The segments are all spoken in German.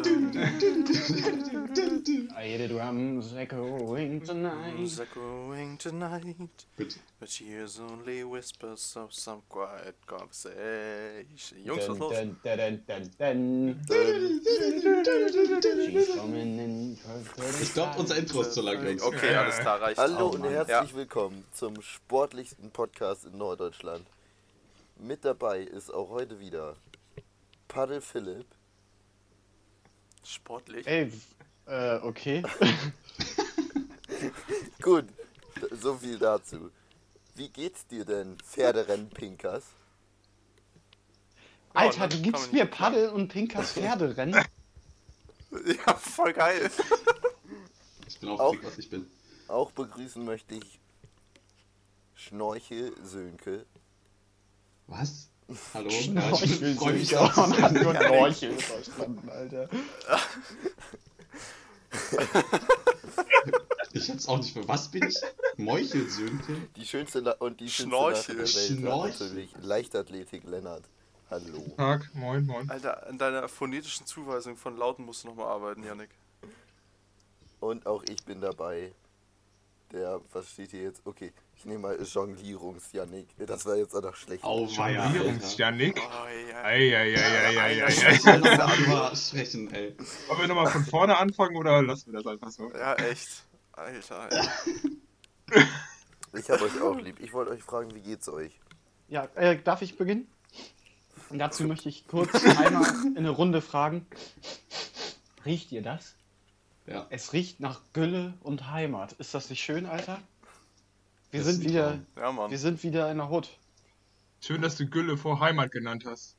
I hear the drums echoing tonight. Echoing tonight? Gut. But she hears only whispers of some quiet conversation. Jungs, was los? Ich glaube, unser Intro ist zu lang, Jungs. Okay, alles klar, reicht Hallo und herzlich willkommen zum sportlichsten Podcast in Norddeutschland. Mit dabei ist auch heute wieder Paddel Philipp, Sportlich. Ey, äh, okay. Gut, so viel dazu. Wie geht's dir denn, Pferderennen-Pinkers? Alter, ne? du gibst mir Paddel und Pinkers Pferderennen? Ja, voll geil. Ich bin auch Auch- was ich bin. Auch begrüßen möchte ich Schnorchel Sönke. Was? Hallo? Schnorchel, freue mich auch. Man hat nur Schnorchel verstanden, Alter. Ich hab's auch nicht für was bin ich? Meuchelsöhnke? Die schönste La und die Schnorchel. schönste Lache der Welt Schnorchel. natürlich. Leichtathletik Lennart. Hallo. Tag, moin, moin. Alter, an deiner phonetischen Zuweisung von Lauten musst du nochmal arbeiten, Yannick. Und auch ich bin dabei. Der, was steht hier jetzt? Okay, ich nehme mal Jonglierungs-Janik. Das war jetzt auch noch schlecht. Auweia, Alter. Jonglierungs-Janik. Oh, sprechen, ey. Wollen wir nochmal von vorne anfangen oder lassen wir das einfach so? Ja, echt. Alter, Alter. Ich habe euch auch lieb. Ich wollte euch fragen, wie geht's euch? Ja, äh, darf ich beginnen? Und dazu möchte ich kurz einmal in eine Runde fragen. Riecht ihr das? Ja. Es riecht nach Gülle und Heimat. Ist das nicht schön, Alter? Wir Das sind wieder. Ja, Mann. wir sind wieder in der Hut. Schön, dass du Gülle vor Heimat genannt hast.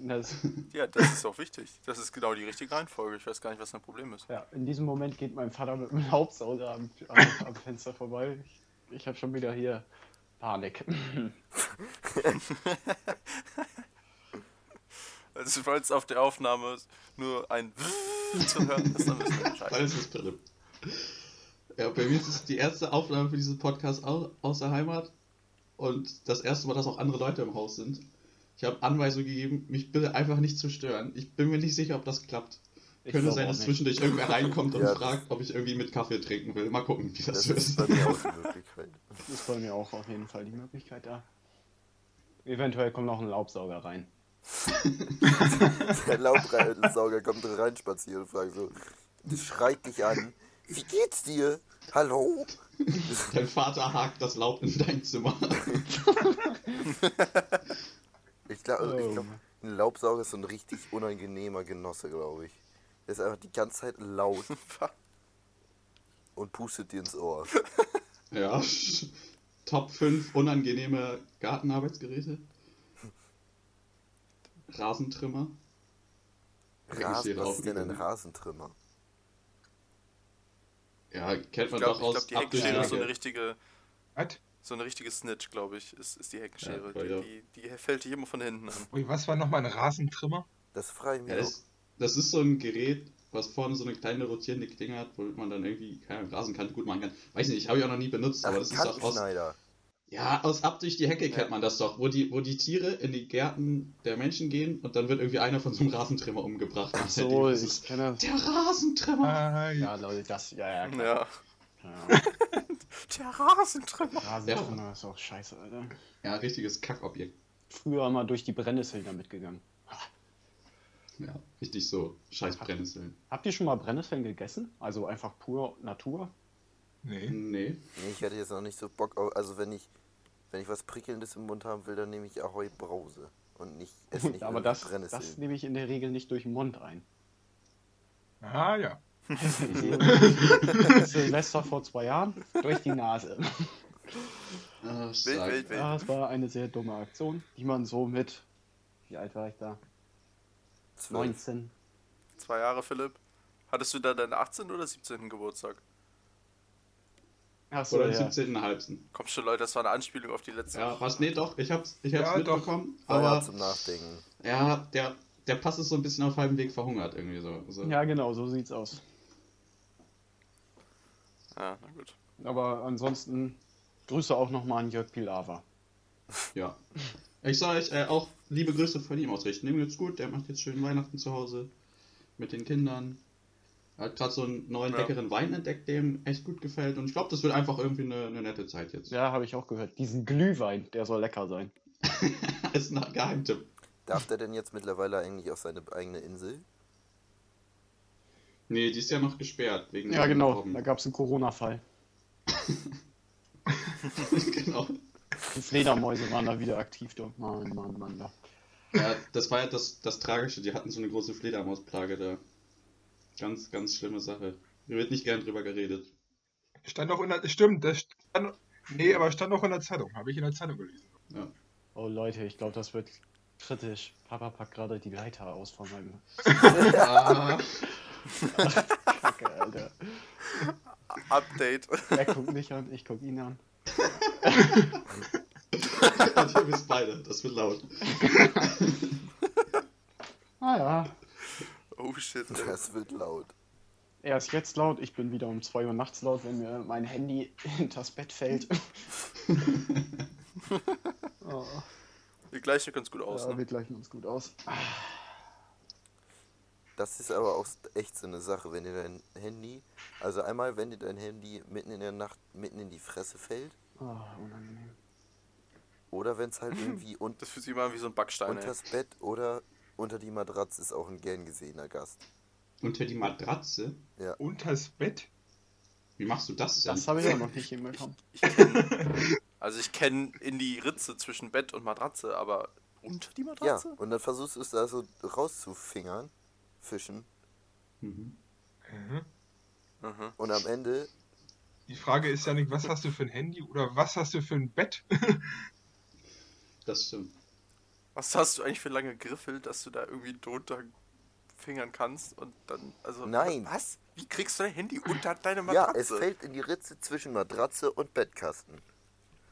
Das, Ja, das ist auch wichtig. Das ist genau die richtige Reihenfolge. Ich weiß gar nicht, was dein Problem ist. ja, in diesem Moment geht mein Vater mit dem Hauptsauger am, am, am Fenster vorbei. Ich, ich habe schon wieder hier Panik. Also, falls auf der Aufnahme nur ein zu hören ist, dann wissen wir Bescheid. Alles ist Philipp. Ja, bei mir ist es die erste Aufnahme für diesen Podcast au aus der Heimat und das erste Mal, dass auch andere Leute im Haus sind. Ich habe Anweisungen gegeben, mich bitte einfach nicht zu stören. Ich bin mir nicht sicher, ob das klappt. Ich Könnte sein, dass zwischendurch irgendwer reinkommt und Ja, das- fragt, ob ich irgendwie mit Kaffee trinken will. Mal gucken, wie das, Das wird. ist bei mir auch die Möglichkeit. ist bei mir auch auf jeden Fall die Möglichkeit da. Eventuell kommt noch ein Laubsauger rein. Der Lautsauger kommt rein spazieren und fragt so, schreit dich an. Wie geht's dir? Hallo? Dein Vater hakt das Laub in dein Zimmer. Ich glaube, ich Oh. glaub, ein Laubsauger ist so ein richtig unangenehmer Genosse, glaube ich. Der ist einfach die ganze Zeit laut und pustet dir ins Ohr. Ja. Top 5 unangenehme Gartenarbeitsgeräte. Rasentrimmer. Rasen, was ist denn ein Rasen? Rasentrimmer? Ja, kennt Ich man glaube, doch aus glaub, die ab durch Heckenschere ist so eine richtige, Was? so eine richtige Snitch, glaube ich, ist, ist die Heckenschere. Ja, ja. die, die, die fällt dich immer von hinten an. Ui, was war nochmal ein Rasentrimmer? Das frage ich Ja, mich das, das ist so ein Gerät, was vorne so eine kleine rotierende Klinge hat, womit man dann irgendwie keine Rasenkante gut machen kann. Weiß nicht, habe ich auch noch nie benutzt, auch. aber Ach, das ist doch aus. Ja, aus ab durch die Hecke kennt man das doch, wo die, wo die Tiere in die Gärten der Menschen gehen und dann wird irgendwie einer von so einem Rasentrimmer umgebracht. Ach so, ist ich es, kenne das. der Rasentrimmer! Ah, Ja, Leute, das, ja, ja, klar. Ja. Ja. Der Rasentrimmer. Rasentrimmer ist auch scheiße, Alter. Ja, richtiges Kackobjekt. Früher mal durch die Brennnesseln damit gegangen. Ja, richtig so. Scheiß Brennnesseln. Habt ihr schon mal Brennnesseln gegessen? Also einfach pur Natur? nee. Nee. Nee, ich hätte jetzt noch nicht so Bock auf. Also, wenn ich, wenn ich was Prickelndes im Mund haben will, dann nehme ich Ahoi Brause. Und nicht, esse nicht Aber das, Brennnesseln. das nehme ich in der Regel nicht durch den Mund ein. Ah, ja. Silvester vor zwei Jahren durch die Nase. Ah, Wild, wild, wild. Das war eine sehr dumme Aktion, die man so mit, wie alt war ich da? Zwölf. 19. Zwei Jahre, Philipp. Hattest du da deinen 18. oder 17. Geburtstag? Achso, Oder ja. den 17.5. Komm schon, Leute, das war eine Anspielung auf die letzte. Ja, was? Nee, doch, ich hab's, ich hab's Ja, doch. mitbekommen. Ja Aber zum Nachdenken. ja, der, der Pass ist so ein bisschen auf halbem Weg verhungert irgendwie so. so. ja, genau, so sieht's aus. Ja, na gut. Aber ansonsten Grüße auch nochmal an Jörg Pilawa. Ja. Ich soll euch äh, auch liebe Grüße von ihm ausrichten. Dem geht's gut, der macht jetzt schön Weihnachten zu Hause mit den Kindern. Er hat gerade so einen neuen Ja. leckeren Wein entdeckt, der ihm echt gut gefällt. Und ich glaube, das wird einfach irgendwie eine, eine nette Zeit jetzt. Ja, habe ich auch gehört. Diesen Glühwein, der soll lecker sein. ist ein Geheimtipp. Darf der denn jetzt mittlerweile eigentlich auf seine eigene Insel? Nee, die ist ja noch gesperrt wegen Ja, dem genau. Robben. Da gab es einen Corona-Fall. genau. Die Fledermäuse waren da wieder aktiv. Dort. Mann, Mann, Mann. Da. Ja, das war ja das, das Tragische. Die hatten so eine große Fledermausplage da. Ganz, ganz schlimme Sache. Hier wird nicht gern drüber geredet. Stand auch in der. Stimmt, das stand. Nee, aber stand auch in der Zeitung. Habe ich in der Zeitung gelesen. Ja. Oh Leute, ich glaube, das wird kritisch. Papa packt gerade die Leiter aus von meinem Ah, Kacke, Alter. Update. Er guckt mich an, ich guck ihn an. und ihr wisst beide, das wird laut. Ah ja. Oh shit. ey. Das wird laut. Er ist jetzt laut, ich bin wieder um 2 Uhr nachts laut, wenn mir mein Handy hinters Bett fällt. oh, Wir gleichen ganz gut aus, ja, ne? wir gleichen uns gut aus. Das ist aber auch echt so eine Sache, wenn dir dein Handy, also einmal, wenn dir dein Handy mitten in der Nacht mitten in die Fresse fällt, Oh, unangenehm. oder wenn es halt irgendwie un Das fühlt sich immer an wie so ein Backstein, ey. unters Bett oder unter die Matratze ist auch ein gern gesehener Gast. Unter die Matratze? Unters Bett? Wie machst du das denn? Das habe ich auch noch nicht hinbekommen. Ich kenn, also ich kenne in die Ritze zwischen Bett und Matratze, aber unter die Ja, Matratze? und dann versuchst du es da so rauszufingern, fischen, Mhm. Mhm. Mhm. und am Ende, Die Frage ist ja nicht, was hast du für ein Handy oder was hast du für ein Bett? Das stimmt. Was hast du eigentlich für lange Griffel, dass du da irgendwie drunter fingern kannst und dann, also. Nein. Was? Wie kriegst du dein Handy unter deine ja, Matratze? es fällt in die Ritze zwischen Matratze und Bettkasten.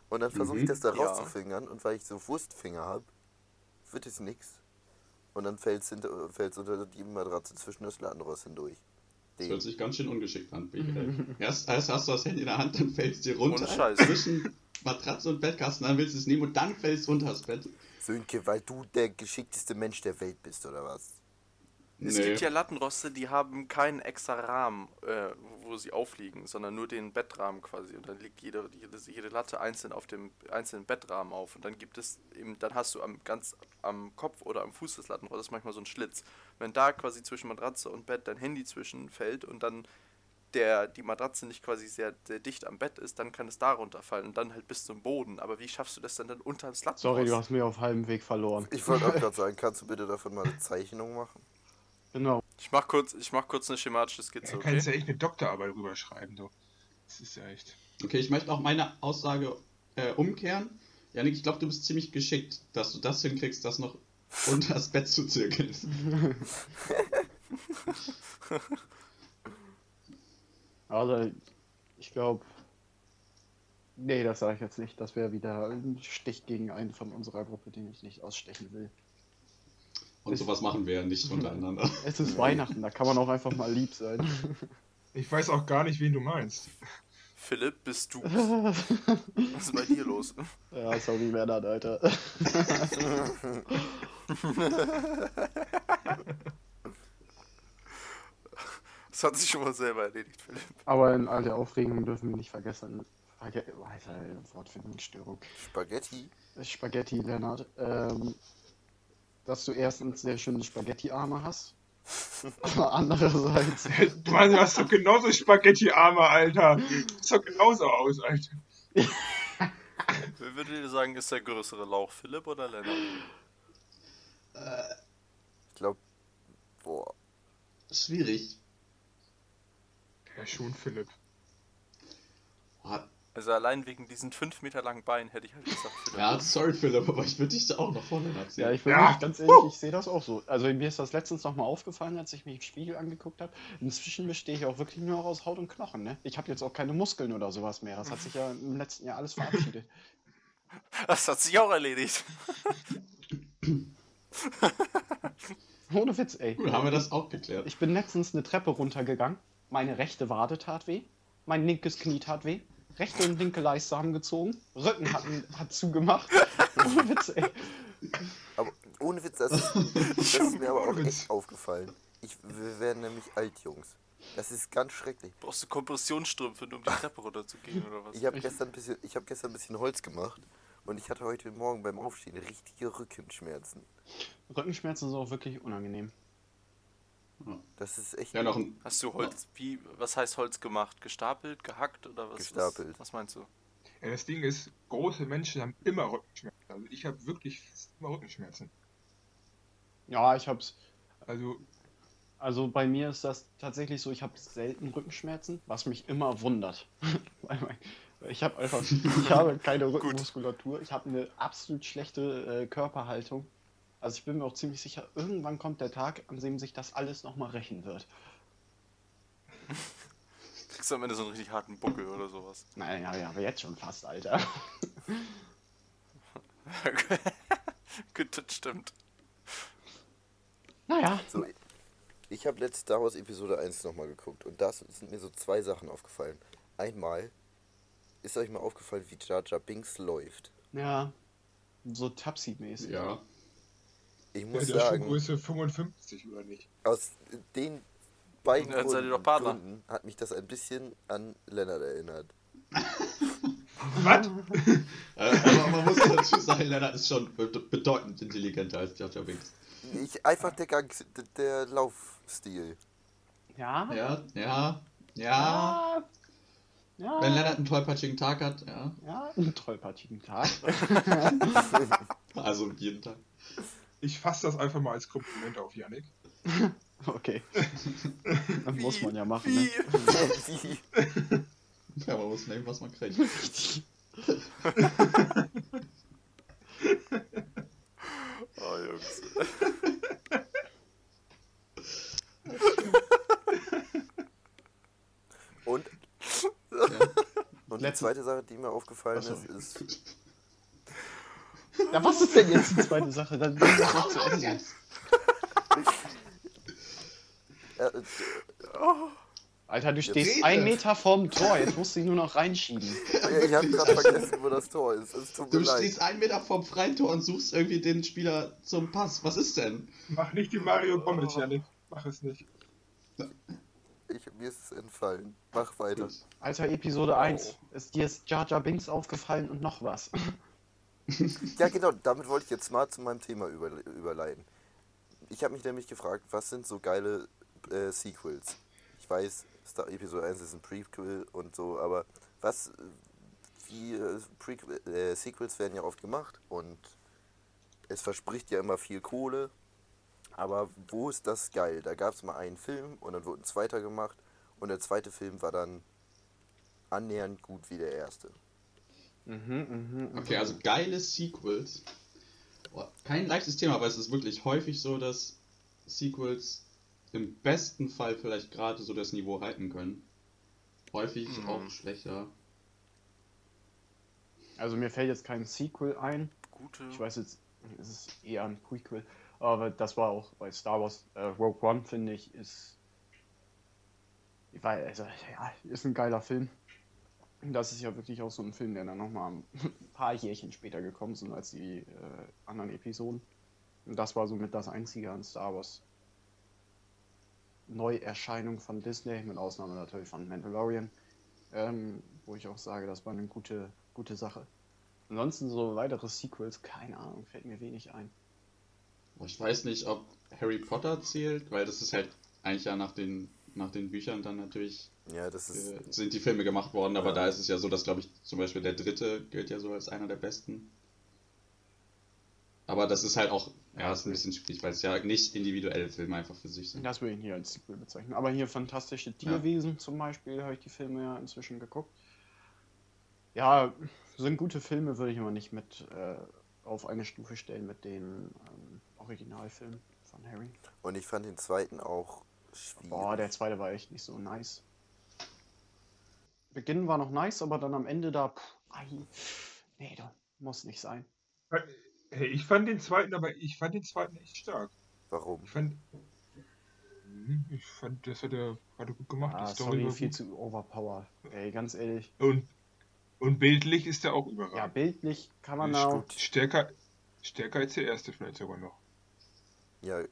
Und dann versuche ich Mhm. das da Ja. rauszufingern und weil ich so Wurstfinger habe, wird es nix. Und dann fällt es unter die Matratze zwischen das Lattenrost hindurch. Das Den. hört sich ganz schön ungeschickt an, Michael. Erst, erst hast du das Handy in der Hand, dann fällt es dir runter. Ohne Scheiß. Zwischen Matratze und Bettkasten, dann willst du es nehmen und dann fällt es runter das Bett. Sönke, weil du der geschickteste Mensch der Welt bist, oder was? Es gibt ja Lattenroste, die haben keinen extra Rahmen, äh, wo sie aufliegen, sondern nur den Bettrahmen quasi. Und dann liegt jede, jede, jede Latte einzeln auf dem einzelnen Bettrahmen auf. Und dann gibt es eben, dann hast du am ganz am Kopf oder am Fuß des Lattenrostes manchmal so einen Schlitz. Wenn da quasi zwischen Matratze und Bett dein Handy zwischenfällt und dann der, die Matratze nicht quasi sehr, sehr dicht am Bett ist, dann kann es da runterfallen und dann halt bis zum Boden. Aber wie schaffst du das denn dann unter das Lattenrost? Sorry, du hast mir auf halbem Weg verloren. Ich wollte auch gerade sagen, kannst du bitte davon mal eine Zeichnung machen? Genau. Ich mach kurz, ich mach kurz eine schematische Skizze, Da okay? kannst du ja echt eine Doktorarbeit rüberschreiben, du. Das ist ja echt. Okay, ich möchte auch meine Aussage äh, umkehren. Janik, ich glaube, du bist ziemlich geschickt, dass du das hinkriegst, das noch unter das Bett zu zirkeln. Also, ich glaube. Nee, das sage ich jetzt nicht. Das wäre wieder ein Stich gegen einen von unserer Gruppe, den ich nicht ausstechen will. Und sowas machen wir ja nicht untereinander. Es ist Weihnachten, da kann man auch einfach mal lieb sein. Ich weiß auch gar nicht, wen du meinst. Philipp, bist du. Was ist bei dir los? ja, sorry, Bernhard, Alter. Das hat sich schon mal selber erledigt, Philipp. Aber in all der Aufregung dürfen wir nicht vergessen. Spaghetti, Alter, Wortfindungsstörung. Spaghetti? Spaghetti, Lennart. Ähm, dass du erstens sehr schöne Spaghetti-Arme hast. Aber andererseits. Mann, du hast doch genauso Spaghetti-Arme, Alter. Du siehst doch genauso aus, Alter. Wer würde dir sagen, ist der größere Lauch, Philipp oder Lennart? Ich glaube, boah. Schwierig. Ja, schon, Philipp. Also allein wegen diesen 5 Meter langen Beinen hätte ich halt gesagt, Philipp. Ja, sorry Philipp, aber ich würde dich da auch noch vorne Ja, erzählen. ich bin Ja. ganz ehrlich, ich sehe das auch so. Also mir ist das letztens nochmal aufgefallen, als ich mich im Spiegel angeguckt habe. Inzwischen bestehe ich auch wirklich nur noch aus Haut und Knochen, ne? Ich habe jetzt auch keine Muskeln oder sowas mehr. Das hat sich ja im letzten Jahr alles verabschiedet. Das hat sich auch erledigt. Ohne Witz, ey. Cool, haben wir das auch geklärt. Ich bin letztens eine Treppe runtergegangen. Meine rechte Wade tat weh. Mein linkes Knie tat weh. rechte und linke Leiste haben gezogen, Rücken hat, hat zugemacht. Ohne Witz, ey. Aber ohne Witz, das ist, das ist mir aber auch echt aufgefallen. Ich, wir werden nämlich alt, Jungs. Das ist ganz schrecklich. Brauchst du Kompressionsstrümpfe, um die Treppe runterzugehen oder was? Ich habe gestern, ein bisschen- ich hab gestern ein bisschen Holz gemacht und ich hatte heute Morgen beim Aufstehen richtige Rückenschmerzen. Rückenschmerzen sind auch wirklich unangenehm. Das ist echt Ja, noch ein. Hast du Holz, wie, was heißt Holz gemacht? Gestapelt, gehackt oder was? Gestapelt. Was, was meinst du? Ja, das Ding ist, große Menschen haben immer Rückenschmerzen. Also ich habe wirklich immer Rückenschmerzen. Ja, ich hab's. Also Also bei mir ist das tatsächlich so, ich habe selten Rückenschmerzen, was mich immer wundert. Ich habe einfach, ich habe keine Rückenmuskulatur, ich habe eine absolut schlechte äh, Körperhaltung. Also ich bin mir auch ziemlich sicher, irgendwann kommt der Tag, an dem sich das alles nochmal rächen wird. Kriegst du am Ende so einen richtig harten Buckel oder sowas? Nein, ja, ja, aber jetzt schon fast, Alter. Gut, das stimmt. Naja, so. Ich habe letzte Star Wars Episode 1 nochmal geguckt und da sind mir so zwei Sachen aufgefallen. Einmal ist euch mal aufgefallen, wie Jar Jar Binks läuft. ja, so Tapsi-mäßig. Ja. Ich ja, muss der ist schon sagen, Größe 55 oder nicht? aus den beiden Dann seid ihr Gründen, doch Partner. Gründen hat mich das ein bisschen an Leonard erinnert. Was? Äh, aber man muss dazu sagen, Lennart ist schon be- bedeutend intelligenter als Jar Binks. Ich, einfach der Gang, der, der Laufstil. Ja? Ja, ja, ja. Ja. Ja. Wenn Lennart einen tollpatschigen Tag hat, ja. Ja, einen tollpatschigen Tag. Also jeden Tag. Ich fasse das einfach mal als Kompliment auf, Yannick. Okay. Das muss man ja machen, ne? Ja, man muss nehmen, was man kriegt. Oh, Jungs. Und, Ja. und die Letzte- zweite Sache, die mir aufgefallen Ach so. ist, ist, Ja, was ist denn jetzt die zweite Sache? Dann bring das noch zu Ende. Alter, du stehst rede. ein Meter vorm Tor, jetzt musst du ihn nur noch reinschieben. ich habe gerade vergessen, wo das Tor ist. Es tut mir Du leid. stehst einen Meter vom freien Tor und suchst irgendwie den Spieler zum Pass. Was ist denn? Mach nicht die Mario Gomez, Yannick. Mach es nicht. Ich, mir ist es entfallen. Mach weiter. Alter, Episode 1. Ist dir ist Jar Jar Binks aufgefallen und noch was? Ja, genau, damit wollte ich jetzt mal zu meinem Thema über, überleiten. Ich habe mich nämlich gefragt, was sind so geile äh, Sequels? Ich weiß, Star Episode 1 ist ein Prequel und so, aber was, wie äh, Prequel, äh, Sequels werden ja oft gemacht und es verspricht ja immer viel Kohle, aber wo ist das geil? Da gab es mal einen Film und dann wurde ein zweiter gemacht und der zweite Film war dann annähernd gut wie der erste. Mhm, mhm. Okay, also geile Sequels. Boah, Kein leichtes Thema, aber es ist wirklich häufig so, dass Sequels im besten Fall vielleicht gerade so das Niveau halten können. Häufig Mhm. auch schlechter. Also mir fällt jetzt kein Sequel ein. Gute. Ich weiß jetzt, es ist eher ein Prequel. Aber das war auch bei Star Wars. Äh, Rogue One, finde ich, ist. Weil, also, ja, ist ein geiler Film. Das ist ja wirklich auch so ein Film, der dann nochmal ein paar Jährchen später gekommen sind als die äh, anderen Episoden. Und das war somit das einzige an Star Wars Neuerscheinung von Disney, mit Ausnahme natürlich von Mandalorian. Ähm, wo ich auch sage, das war eine gute, gute Sache. Ansonsten so weitere Sequels, keine Ahnung, fällt mir wenig ein. Ich weiß nicht, ob Harry Potter zählt, weil das ist halt eigentlich ja nach den, nach den Büchern dann natürlich Ja, das ist. äh, sind die Filme gemacht worden, aber Ja. da ist es ja so, dass glaube ich zum Beispiel der dritte gilt ja so als einer der besten. Aber das ist halt auch, ja, ist ein bisschen schwierig, weil es ja nicht individuelle Filme einfach für sich sind. Das würde ich hier als Sequel bezeichnen. Aber hier Fantastische Tierwesen zum Beispiel, habe ich die Filme ja inzwischen geguckt. Ja, sind gute Filme, würde ich aber nicht mit äh, auf eine Stufe stellen mit den ähm, Originalfilmen von Harry. Und ich fand den zweiten auch schwierig. Boah, der zweite war echt nicht so nice. Beginn war noch nice, aber dann am Ende da, pff, ai, nee, das muss nicht sein. Hey, ich fand den zweiten, aber ich fand den zweiten echt stark. Warum? Ich fand. Hm, Ich fand, das hat er, hat er gut gemacht. Ah, die Story sorry, war viel gut. zu overpowered. Ey, ganz ehrlich. Und Und bildlich ist er auch überragend. Ja, bildlich kann man auch. Stärker, stärker als der erste vielleicht sogar noch. Ja,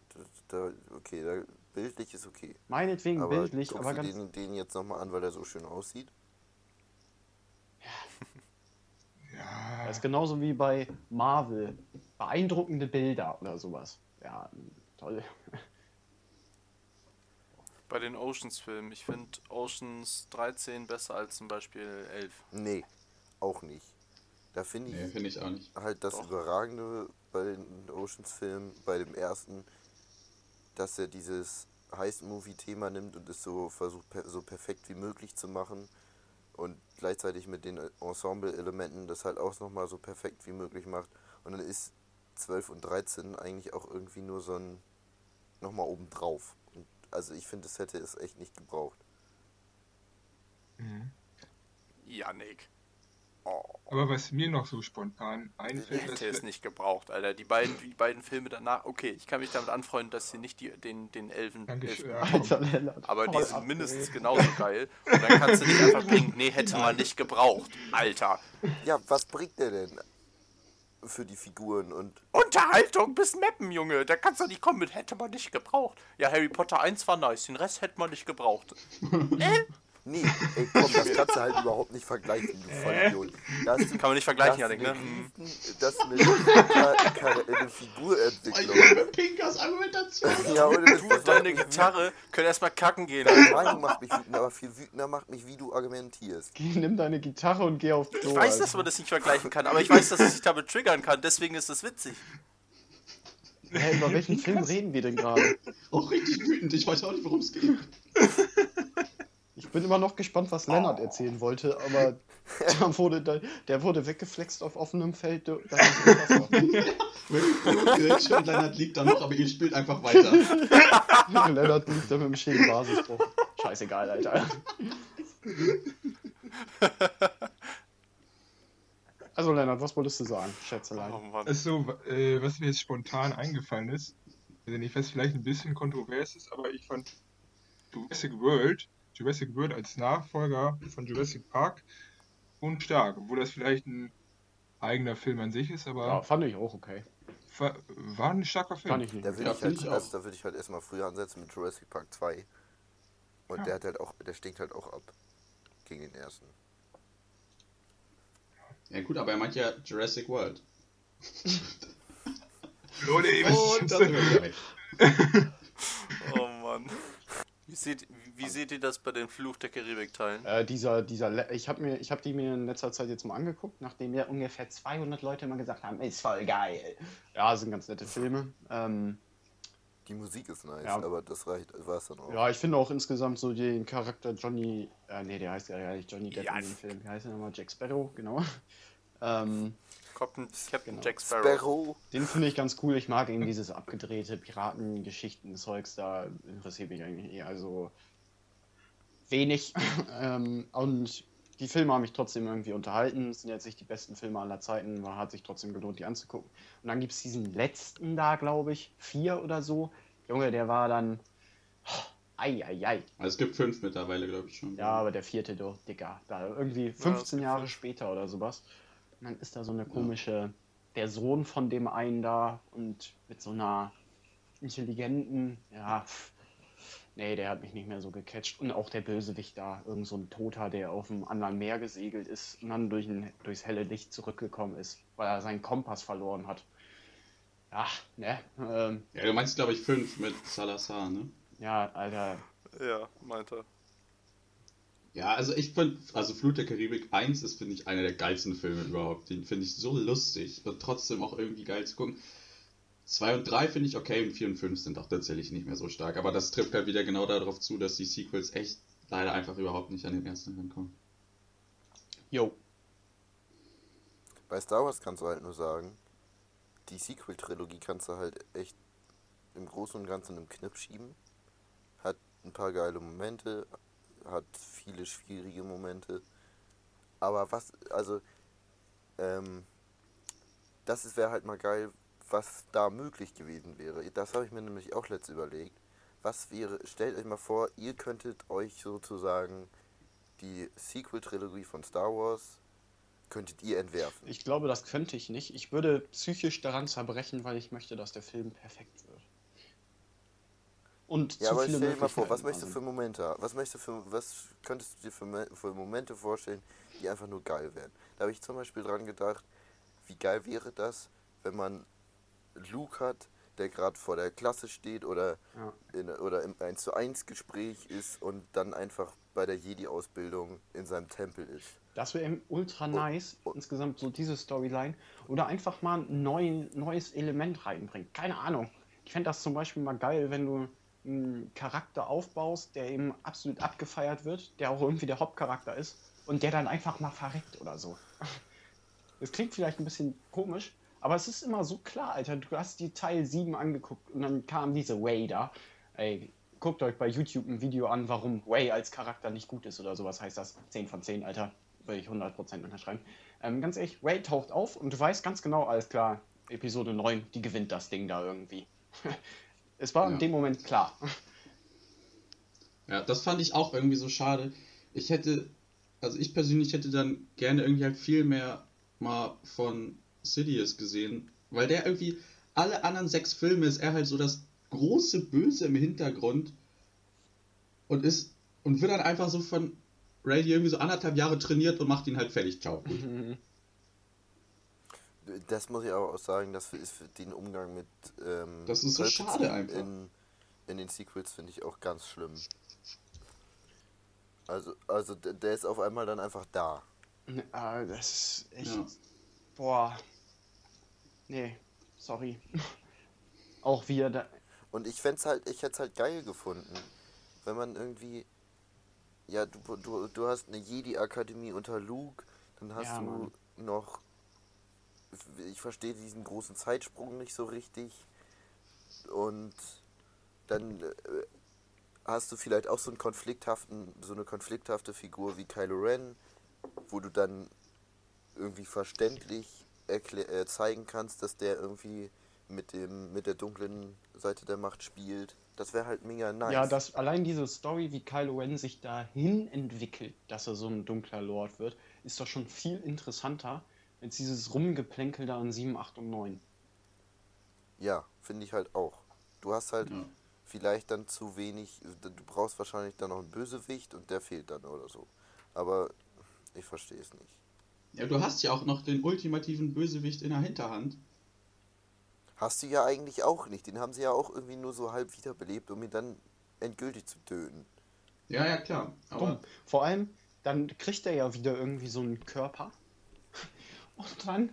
da, okay, da, bildlich ist okay. Meinetwegen Aber bildlich, aber ganz. den, den jetzt nochmal an, weil er so schön aussieht? Das ist genauso wie bei Marvel. Beeindruckende Bilder oder sowas. Ja, toll. Bei den Oceans-Filmen. Ich finde Oceans 13 besser als zum Beispiel 11. Nee, auch nicht. Da finde ich Nee, finde ich auch nicht. halt das Doch. Überragende bei den Oceans-Filmen, bei dem ersten, dass er dieses Heist-Movie-Thema nimmt und es so versucht, per so perfekt wie möglich zu machen. Und gleichzeitig mit den Ensemble-Elementen das halt auch nochmal so perfekt wie möglich macht. Und dann ist 12 und 13 eigentlich auch irgendwie nur so ein nochmal obendrauf. Und also ich finde, es hätte es echt nicht gebraucht. mhm. Janik. Aber was mir noch so spontan einfällt, Hätte ist, es nicht gebraucht, Alter. Die beiden, die beiden Filme danach, okay, ich kann mich damit anfreunden, dass sie nicht die, den, den Elfen. Elfen Ja, Alter, Lennart, aber die sind ab, mindestens ey. genauso geil. Und dann kannst du nicht einfach bringen, nee, hätte man nicht gebraucht. Alter. Ja, was bringt der denn für die Figuren und Unterhaltung bis Mappen, Junge. Da kannst du nicht kommen mit, hätte man nicht gebraucht. Ja, Harry Potter 1 war nice, den Rest hätte man nicht gebraucht. Nee, ey, komm, das kannst du halt überhaupt nicht vergleichen, du Vollidiot. Da hast du, Kann man nicht vergleichen, Janik, ne? eine Hm. riesen- Das ist eine, eine Figurentwicklung. Pinkas Argumentation. Ja, und das, Du das und deine Gitarre können erstmal kacken gehen. Deine Meinung macht mich wütend, aber viel wütender macht mich, wie du argumentierst. Geh, nimm deine Gitarre und geh auf Klo. Ich weiß, dass man das nicht vergleichen kann, aber ich weiß, dass es sich damit triggern kann. Deswegen ist es witzig. Hä, über welchen Film reden wir denn gerade? Auch richtig wütend. Ich weiß auch nicht, worum es geht. Ich bin immer noch gespannt, was Lennart erzählen wollte, aber der wurde, da- der wurde weggeflext auf offenem Feld. Das und Lennart liegt da noch, aber ihr spielt einfach weiter. Lennart liegt da mit dem Schädelbasisbruch. Scheißegal, Alter. Also Lennart, was wolltest du sagen, Schätzelein? Oh. Also, äh, was mir jetzt spontan eingefallen ist, also nicht, was vielleicht ein bisschen kontrovers ist, aber ich fand Jurassic World, Jurassic World als Nachfolger von Jurassic Park und stark, obwohl das vielleicht ein eigener Film an sich ist, aber Ja, fand ich auch okay. war, war ein starker Film. Fand ich nicht. Da würde Ja, ich, halt, ich also, auch. da würde ich halt erstmal früher ansetzen mit Jurassic Park 2. Und Ja. der hat halt auch, der stinkt halt auch ab gegen den ersten. Ja gut, aber er meint ja Jurassic World. Leute, da das. Oh Mann. Wie seht, wie seht ihr das bei den Fluch der Karibik-Teilen? Äh, dieser, dieser, ich habe mir, ich habe die mir in letzter Zeit jetzt mal angeguckt, nachdem ja ungefähr 200 Leute immer gesagt haben, ist voll geil. Ja, sind ganz nette Filme. Ähm, Die Musik ist nice, Ja. aber das reicht, war es dann auch. ja, ich finde auch insgesamt so den Charakter Johnny, äh, nee, der heißt ja gar nicht Johnny Depp Ja. in dem Film. Wie heißt er nochmal? Jack Sparrow, genau. Ähm, Captain, Captain Genau. Jack Sparrow. Sparrow, den finde ich ganz cool. Ich mag eben dieses abgedrehte Piratengeschichten-Zeugs, da interessiert mich eigentlich eher so wenig. ähm, und die Filme haben mich trotzdem irgendwie unterhalten. Es sind jetzt nicht die besten Filme aller Zeiten, aber hat sich trotzdem gelohnt, die anzugucken. Und dann gibt es diesen letzten da, glaube ich, vier oder so. Junge, der war dann. Eieiei. Also es gibt fünf mittlerweile, glaube ich schon. Ja, aber der vierte, doch, Dicker. Da irgendwie 15 Jahre später oder sowas. Und dann ist da so eine komische, der Sohn von dem einen da und mit so einer intelligenten, ja, pff, nee, der hat mich nicht mehr so gecatcht. Und auch der Bösewicht da, irgend so ein Toter, der auf einem anderen Meer gesegelt ist und dann durch ein, durchs helle Licht zurückgekommen ist, weil er seinen Kompass verloren hat. Ja, ne, ähm, Ja, du meinst, glaube ich, fünf mit Salazar, ne? ja, Alter, Ja, meinte er. Ja, also ich finde, also Flut der Karibik 1 ist, finde ich, einer der geilsten Filme überhaupt. Den finde ich so lustig und trotzdem auch irgendwie geil zu gucken. 2 und 3 finde ich okay und 4 und 5 sind auch tatsächlich nicht mehr so stark. Aber das trifft halt wieder genau darauf zu, dass die Sequels echt leider einfach überhaupt nicht an den ersten rankommen. yo. bei Star Wars kannst du halt nur sagen, die Sequel-Trilogie kannst du halt echt im Großen und Ganzen im Knipp schieben. Hat ein paar geile Momente, hat viele schwierige Momente. Aber was, also, ähm, das wäre halt mal geil, was da möglich gewesen wäre. Das habe ich mir nämlich auch letzt überlegt. Was wäre, stellt euch mal vor, ihr könntet euch sozusagen die Sequel-Trilogie von Star Wars könntet ihr entwerfen? Ich glaube, das könnte ich nicht. Ich würde psychisch daran zerbrechen, weil ich möchte, dass der Film perfekt wird. Und ja, aber stell dir mal vor, was möchtest du für Momente Was möchtest du für, was könntest du dir für, für Momente vorstellen, die einfach nur geil wären? Da habe ich zum Beispiel dran gedacht, wie geil wäre das, wenn man Luke hat, der gerade vor der Klasse steht oder, ja. in, oder im 1 zu 1 Gespräch ist und dann einfach bei der Jedi-Ausbildung in seinem Tempel ist. Das wäre ultra nice, und, insgesamt so diese Storyline. Oder einfach mal ein neuen, neues Element reinbringen. Keine Ahnung. Ich fände das zum Beispiel mal geil, wenn du einen Charakter aufbaust, der eben absolut abgefeiert wird, der auch irgendwie der Hauptcharakter ist und der dann einfach mal verreckt oder so. Das klingt vielleicht ein bisschen komisch, aber es ist immer so klar, Alter. Du hast die Teil 7 angeguckt und dann kam diese Way da. Ey, guckt euch bei YouTube ein Video an, warum Way als Charakter nicht gut ist oder sowas heißt das. 10 von 10, Alter. Würde ich 100% unterschreiben. Ähm, ganz ehrlich, Way taucht auf und du weißt ganz genau, alles klar, Episode 9, die gewinnt das Ding da irgendwie. es war ja. in dem Moment klar. Ja, das fand ich auch irgendwie so schade. Ich hätte, also ich persönlich hätte dann gerne irgendwie halt viel mehr mal von Sidious gesehen, weil der irgendwie alle anderen sechs Filme ist er halt so das große Böse im Hintergrund und ist und wird dann einfach so von Ray irgendwie so anderthalb Jahre trainiert und macht ihn halt fertig. Ciao. Das muss ich aber auch sagen, das ist für den Umgang mit. Ähm, das ist so schade einfach. In, in den Sequels finde ich auch ganz schlimm. Also, also der ist auf einmal dann einfach da. Ah, das ist echt. Ja. Boah. Nee, sorry. auch wir da. Und ich fände halt, ich hätte es halt geil gefunden, wenn man irgendwie. Ja, du, du, du hast eine Jedi-Akademie unter Luke, dann hast ja, du Mann. noch. Ich verstehe diesen großen Zeitsprung nicht so richtig. Und dann äh, hast du vielleicht auch so einen konflikthaften, so eine konflikthafte Figur wie Kylo Ren, wo du dann irgendwie verständlich äh, zeigen kannst, dass der irgendwie mit dem mit der dunklen Seite der Macht spielt. Das wäre halt mega nice. Ja, dass allein diese Story, wie Kylo Ren sich dahin entwickelt, dass er so ein dunkler Lord wird, ist doch schon viel interessanter als dieses Rumgeplänkel da an 7, 8 und 9. Ja, finde ich halt auch. Du hast halt ja. vielleicht dann zu wenig, du brauchst wahrscheinlich dann noch einen Bösewicht und der fehlt dann oder so. Aber ich verstehe es nicht. Ja, du hast ja auch noch den ultimativen Bösewicht in der Hinterhand. Hast du ja eigentlich auch nicht. Den haben sie ja auch irgendwie nur so halb wiederbelebt, um ihn dann endgültig zu töten. Ja, ja, klar. Aber Vor allem, dann kriegt er ja wieder irgendwie so einen Körper. Und dann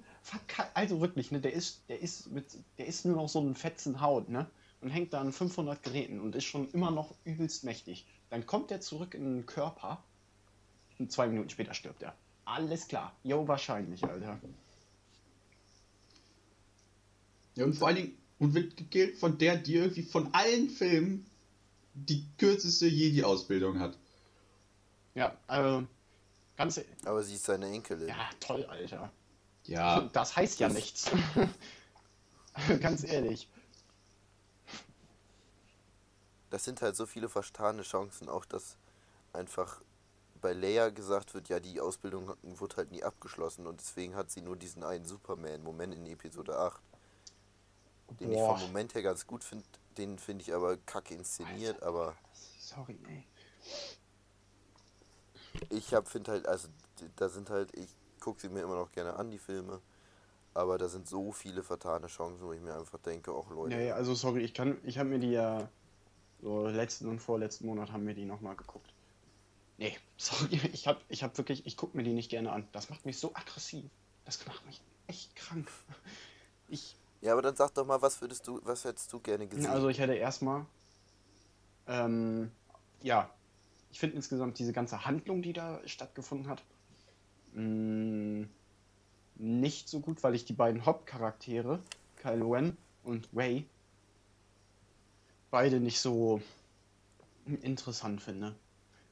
also wirklich, ne, der ist, der ist mit, der ist nur noch so ein fetzen Haut, ne? Und hängt da an 500 Geräten und ist schon immer noch übelst mächtig. Dann kommt er zurück in den Körper und zwei Minuten später stirbt er. Alles klar. Jo, wahrscheinlich, Alter. Ja, und vor allen Dingen, und wird gekillt von der, die irgendwie von allen Filmen die kürzeste Jedi-Ausbildung hat. Ja, also, ganz. Aber sie ist seine Enkelin. Ja, toll, Alter. Ja. Das heißt ja das nichts. ganz ehrlich. Das sind halt so viele verstane Chancen, auch dass einfach bei Leia gesagt wird, ja, die Ausbildung wurde halt nie abgeschlossen und deswegen hat sie nur diesen einen Superman-Moment in Episode 8. Den Boah. ich vom Moment her ganz gut finde, den finde ich aber kacke inszeniert, Alter. aber. Sorry, ey. Ich hab, finde halt, also da sind halt, ich gucke sie mir immer noch gerne an, die Filme, aber da sind so viele vertane Chancen, wo ich mir einfach denke, auch Leute. Ja, ja, also sorry, ich kann, ich habe mir die ja so letzten und vorletzten Monat haben wir die nochmal geguckt. Nee, sorry, ich hab, ich hab wirklich, ich guck mir die nicht gerne an. Das macht mich so aggressiv. Das macht mich echt krank. Ich. Ja, aber dann sag doch mal, was würdest du, was hättest du gerne gesehen? Also ich hätte erstmal, ähm, ja, ich finde insgesamt diese ganze Handlung, die da stattgefunden hat, mh, mm, nicht so gut, weil ich die beiden Hauptcharaktere, Kylo Ren und Ray, beide nicht so interessant finde.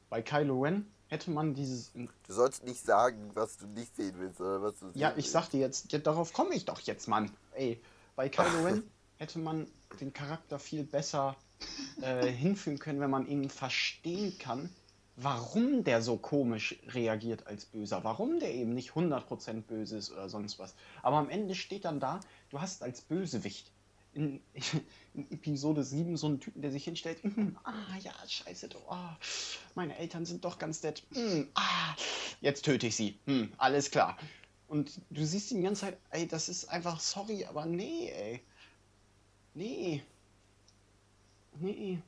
Bei Kylo Ren hätte man dieses. Du sollst nicht sagen, was du nicht sehen willst, oder was du Ja, ich sag dir jetzt, ja, darauf komme ich doch jetzt, Mann. Ey, bei Kylo Ren hätte man den Charakter viel besser äh, hinführen können, wenn man ihn verstehen kann, warum der so komisch reagiert als Böser, warum der eben nicht 100% böse ist oder sonst was. Aber am Ende steht dann da, du hast als Bösewicht in, in Episode 7 so einen Typen, der sich hinstellt, mm, ah ja, scheiße, oh, meine Eltern sind doch ganz nett, mm, ah, jetzt töte ich sie, mm, alles klar. Und du siehst ihn die ganze Zeit, ey, das ist einfach sorry, aber nee, ey. Nee. Nee.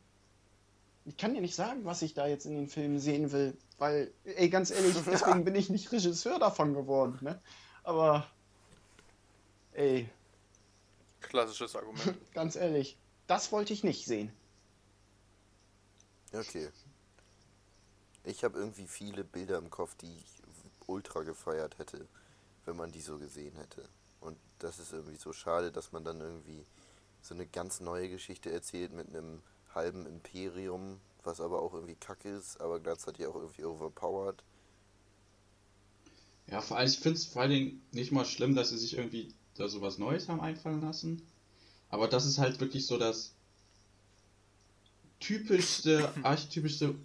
Ich kann dir nicht sagen, was ich da jetzt in den Filmen sehen will, weil, ey, ganz ehrlich, deswegen bin ich nicht Regisseur davon geworden, ne? Aber, ey. Klassisches Argument. ganz ehrlich, das wollte ich nicht sehen. Okay. Ich habe irgendwie viele Bilder im Kopf, die ich ultra gefeiert hätte, wenn man die so gesehen hätte. Und das ist irgendwie so schade, dass man dann irgendwie so eine ganz neue Geschichte erzählt mit einem halben Imperium, was aber auch irgendwie kacke ist, aber gleichzeitig auch irgendwie overpowered. Ja, vor allem, ich finde es vor allen Dingen nicht mal schlimm, dass sie sich irgendwie da sowas Neues haben einfallen lassen. Aber das ist halt wirklich so das typischste, archetypischste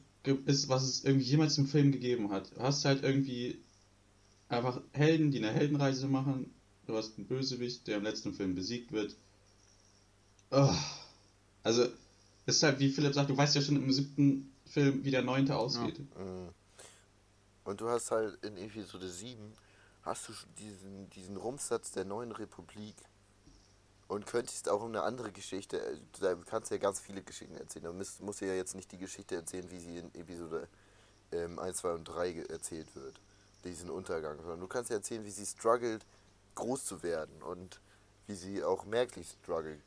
ist, was es irgendwie jemals im Film gegeben hat. Du hast halt irgendwie einfach Helden, die eine Heldenreise machen. Du hast einen Bösewicht, der im letzten Film besiegt wird. Oh. Also, ist halt, wie Philipp sagt, du weißt ja schon im siebten Film, wie der neunte ausgeht. Ja. Mhm. Und du hast halt in Episode 7 hast du diesen, diesen Rumsatz der neuen Republik und könntest auch eine andere Geschichte, da kannst du ja ganz viele Geschichten erzählen. Da musst, musst du ja jetzt nicht die Geschichte erzählen, wie sie in Episode ähm, 1, 2 und 3 erzählt wird, diesen Untergang, sondern du kannst ja erzählen, wie sie struggelt, groß zu werden und wie sie auch merklich struggelt,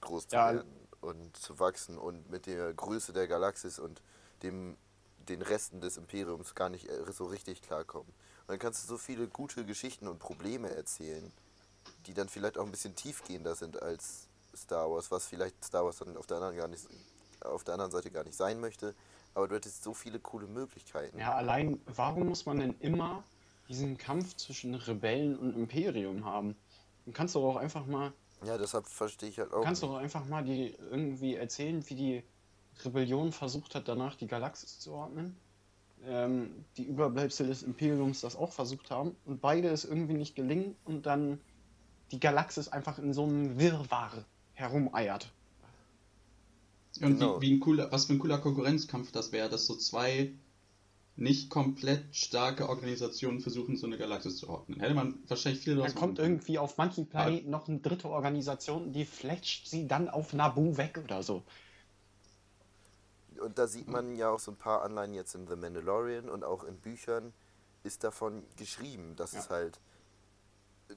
groß zu ja, werden und zu wachsen und mit der Größe der Galaxis und dem, den Resten des Imperiums gar nicht äh, so richtig klarkommen. Und dann kannst du so viele gute Geschichten und Probleme erzählen, die dann vielleicht auch ein bisschen tiefgehender sind als Star Wars, was vielleicht Star Wars dann auf der anderen, gar nicht, auf der anderen Seite gar nicht sein möchte. Aber du hättest so viele coole Möglichkeiten. Ja, allein, warum muss man denn immer diesen Kampf zwischen Rebellen und Imperium haben? Du kannst doch auch einfach mal ja, deshalb verstehe ich halt auch. Kannst nicht. du einfach mal die irgendwie erzählen, wie die Rebellion versucht hat, danach die Galaxis zu ordnen? Ähm, die Überbleibsel des Imperiums das auch versucht haben und beide es irgendwie nicht gelingen und dann die Galaxis einfach in so einem Wirrwarr herumeiert. Und genau. wie, wie, ein cooler, was für ein cooler Konkurrenzkampf das wäre, dass so zwei nicht komplett starke Organisationen versuchen, so eine Galaxis zu ordnen. Hätte man wahrscheinlich viel Da kommt irgendwie auf manchen Planeten noch eine dritte Organisation, die fletscht sie dann auf Nabu weg oder so. Und da sieht man ja auch so ein paar Anleihen jetzt in The Mandalorian und auch in Büchern ist davon geschrieben, dass ja. es halt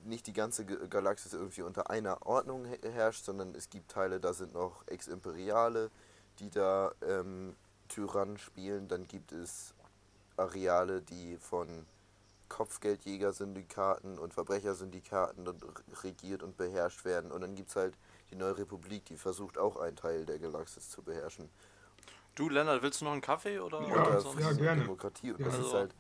nicht die ganze Galaxis irgendwie unter einer Ordnung herrscht, sondern es gibt Teile, da sind noch Ex-Imperiale, die da ähm, Tyrannen spielen. Dann gibt es Areale, die von Kopfgeldjäger-Syndikaten und Verbrechersyndikaten regiert und beherrscht werden. Und dann gibt es halt die Neue Republik, die versucht auch einen Teil der Galaxis zu beherrschen. Du, Lennart, willst du noch einen Kaffee oder? Ja, oder ja gerne. Demokratie. Und ja, das also. ist halt,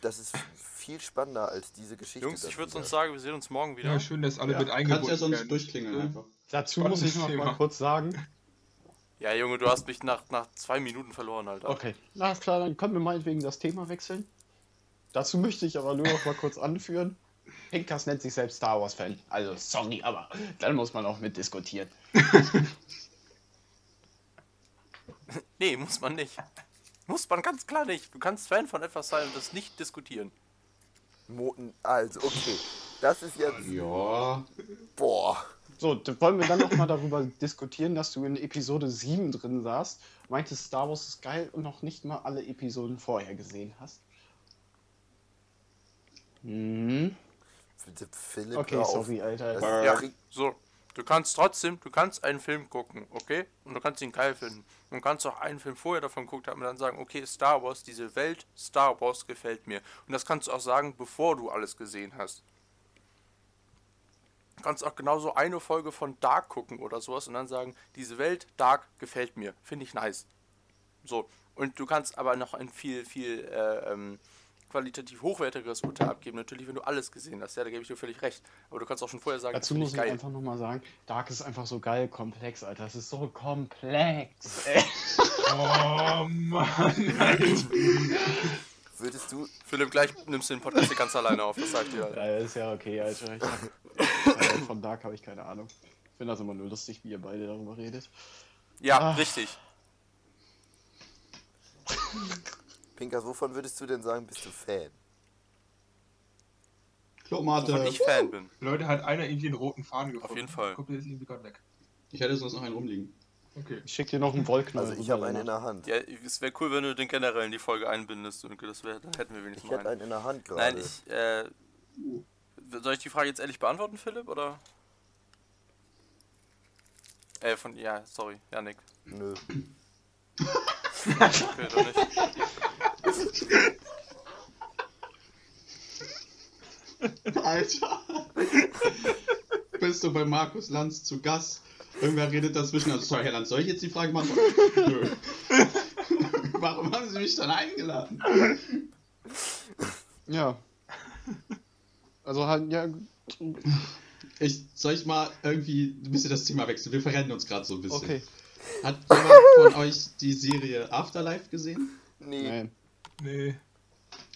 das ist viel spannender als diese Geschichte. Jungs, ich würde sonst sagen, wir sehen uns morgen wieder. Ja, schön, dass alle ja. mit eingebunden Kannst ja sonst durchklingeln einfach. Dazu muss ich noch mal kurz sagen, ja, Junge, du hast mich nach, nach zwei Minuten verloren, Alter. Okay, na klar, dann können wir meinetwegen das Thema wechseln. Dazu möchte ich aber nur noch mal kurz anführen. Pinkas nennt sich selbst Star Wars-Fan. Also, sorry, aber dann muss man auch mitdiskutieren. nee, muss man nicht. Muss man ganz klar nicht. Du kannst Fan von etwas sein und das nicht diskutieren. Also, okay. Das ist jetzt. Ja. Boah. So, wollen wir dann noch mal darüber diskutieren, dass du in Episode 7 drin saßt, meintest, Star Wars ist geil und noch nicht mal alle Episoden vorher gesehen hast? Mhm. Philipp, okay, sorry, Alter. Ja, so. Du kannst trotzdem, du kannst einen Film gucken, okay? Und du kannst ihn geil finden. Du kannst auch einen Film vorher davon gucken haben und dann sagen, okay, Star Wars, diese Welt Star Wars gefällt mir. Und das kannst du auch sagen, bevor du alles gesehen hast kannst auch genauso eine Folge von Dark gucken oder sowas und dann sagen, diese Welt Dark gefällt mir, finde ich nice. So. Und du kannst aber noch ein viel, viel äh, ähm, qualitativ hochwertigeres Urteil abgeben, natürlich, wenn du alles gesehen hast. Ja, da gebe ich dir völlig recht. Aber du kannst auch schon vorher sagen, Dazu muss ich geil. einfach nochmal sagen, Dark ist einfach so geil komplex, Alter. Das ist so komplex. Oh Mann. Würdest du, Philipp, gleich nimmst du den Podcast hier ganz alleine auf, das sag ich dir. Alter. Ja, ist ja okay, Alter. Ich hab, äh, von Dark habe ich keine Ahnung. Ich finde das immer nur lustig, wie ihr beide darüber redet. Ja, Ah. richtig. Pinkas, wovon würdest du denn sagen, bist du Fan? Klomate. Wovon ich Fan bin. Leute, hat einer irgendwie einen roten Faden gefunden. jeden Fall. Kommt jetzt irgendwie gerade weg. Ich hätte sonst noch einen rumliegen. Okay. Ich schicke dir noch einen Wollknall. Also ich habe einen in der Hand. Ja, es wäre cool, wenn du den generell in die Folge einbindest. Und das wär, dann hätten wir wenigstens Ich mal hätte einen. einen in der Hand gerade. Nein, ich, äh, soll ich die Frage jetzt ehrlich beantworten, Philipp, oder? Äh, von, ja, sorry, Janik. Nö. Okay, doch nicht. Alter. Bist du bei Markus Lanz zu Gast? Irgendwer redet dazwischen. Also, sorry, Herr soll ich jetzt die Frage machen? Nö. Warum haben Sie mich dann eingeladen? Ja. Also halt, ja. Ich, soll ich mal irgendwie ein bisschen das Thema wechseln? Wir verrennen uns gerade so ein bisschen. Okay. Hat jemand von euch die Serie Afterlife gesehen? Nee. Nee, Nee.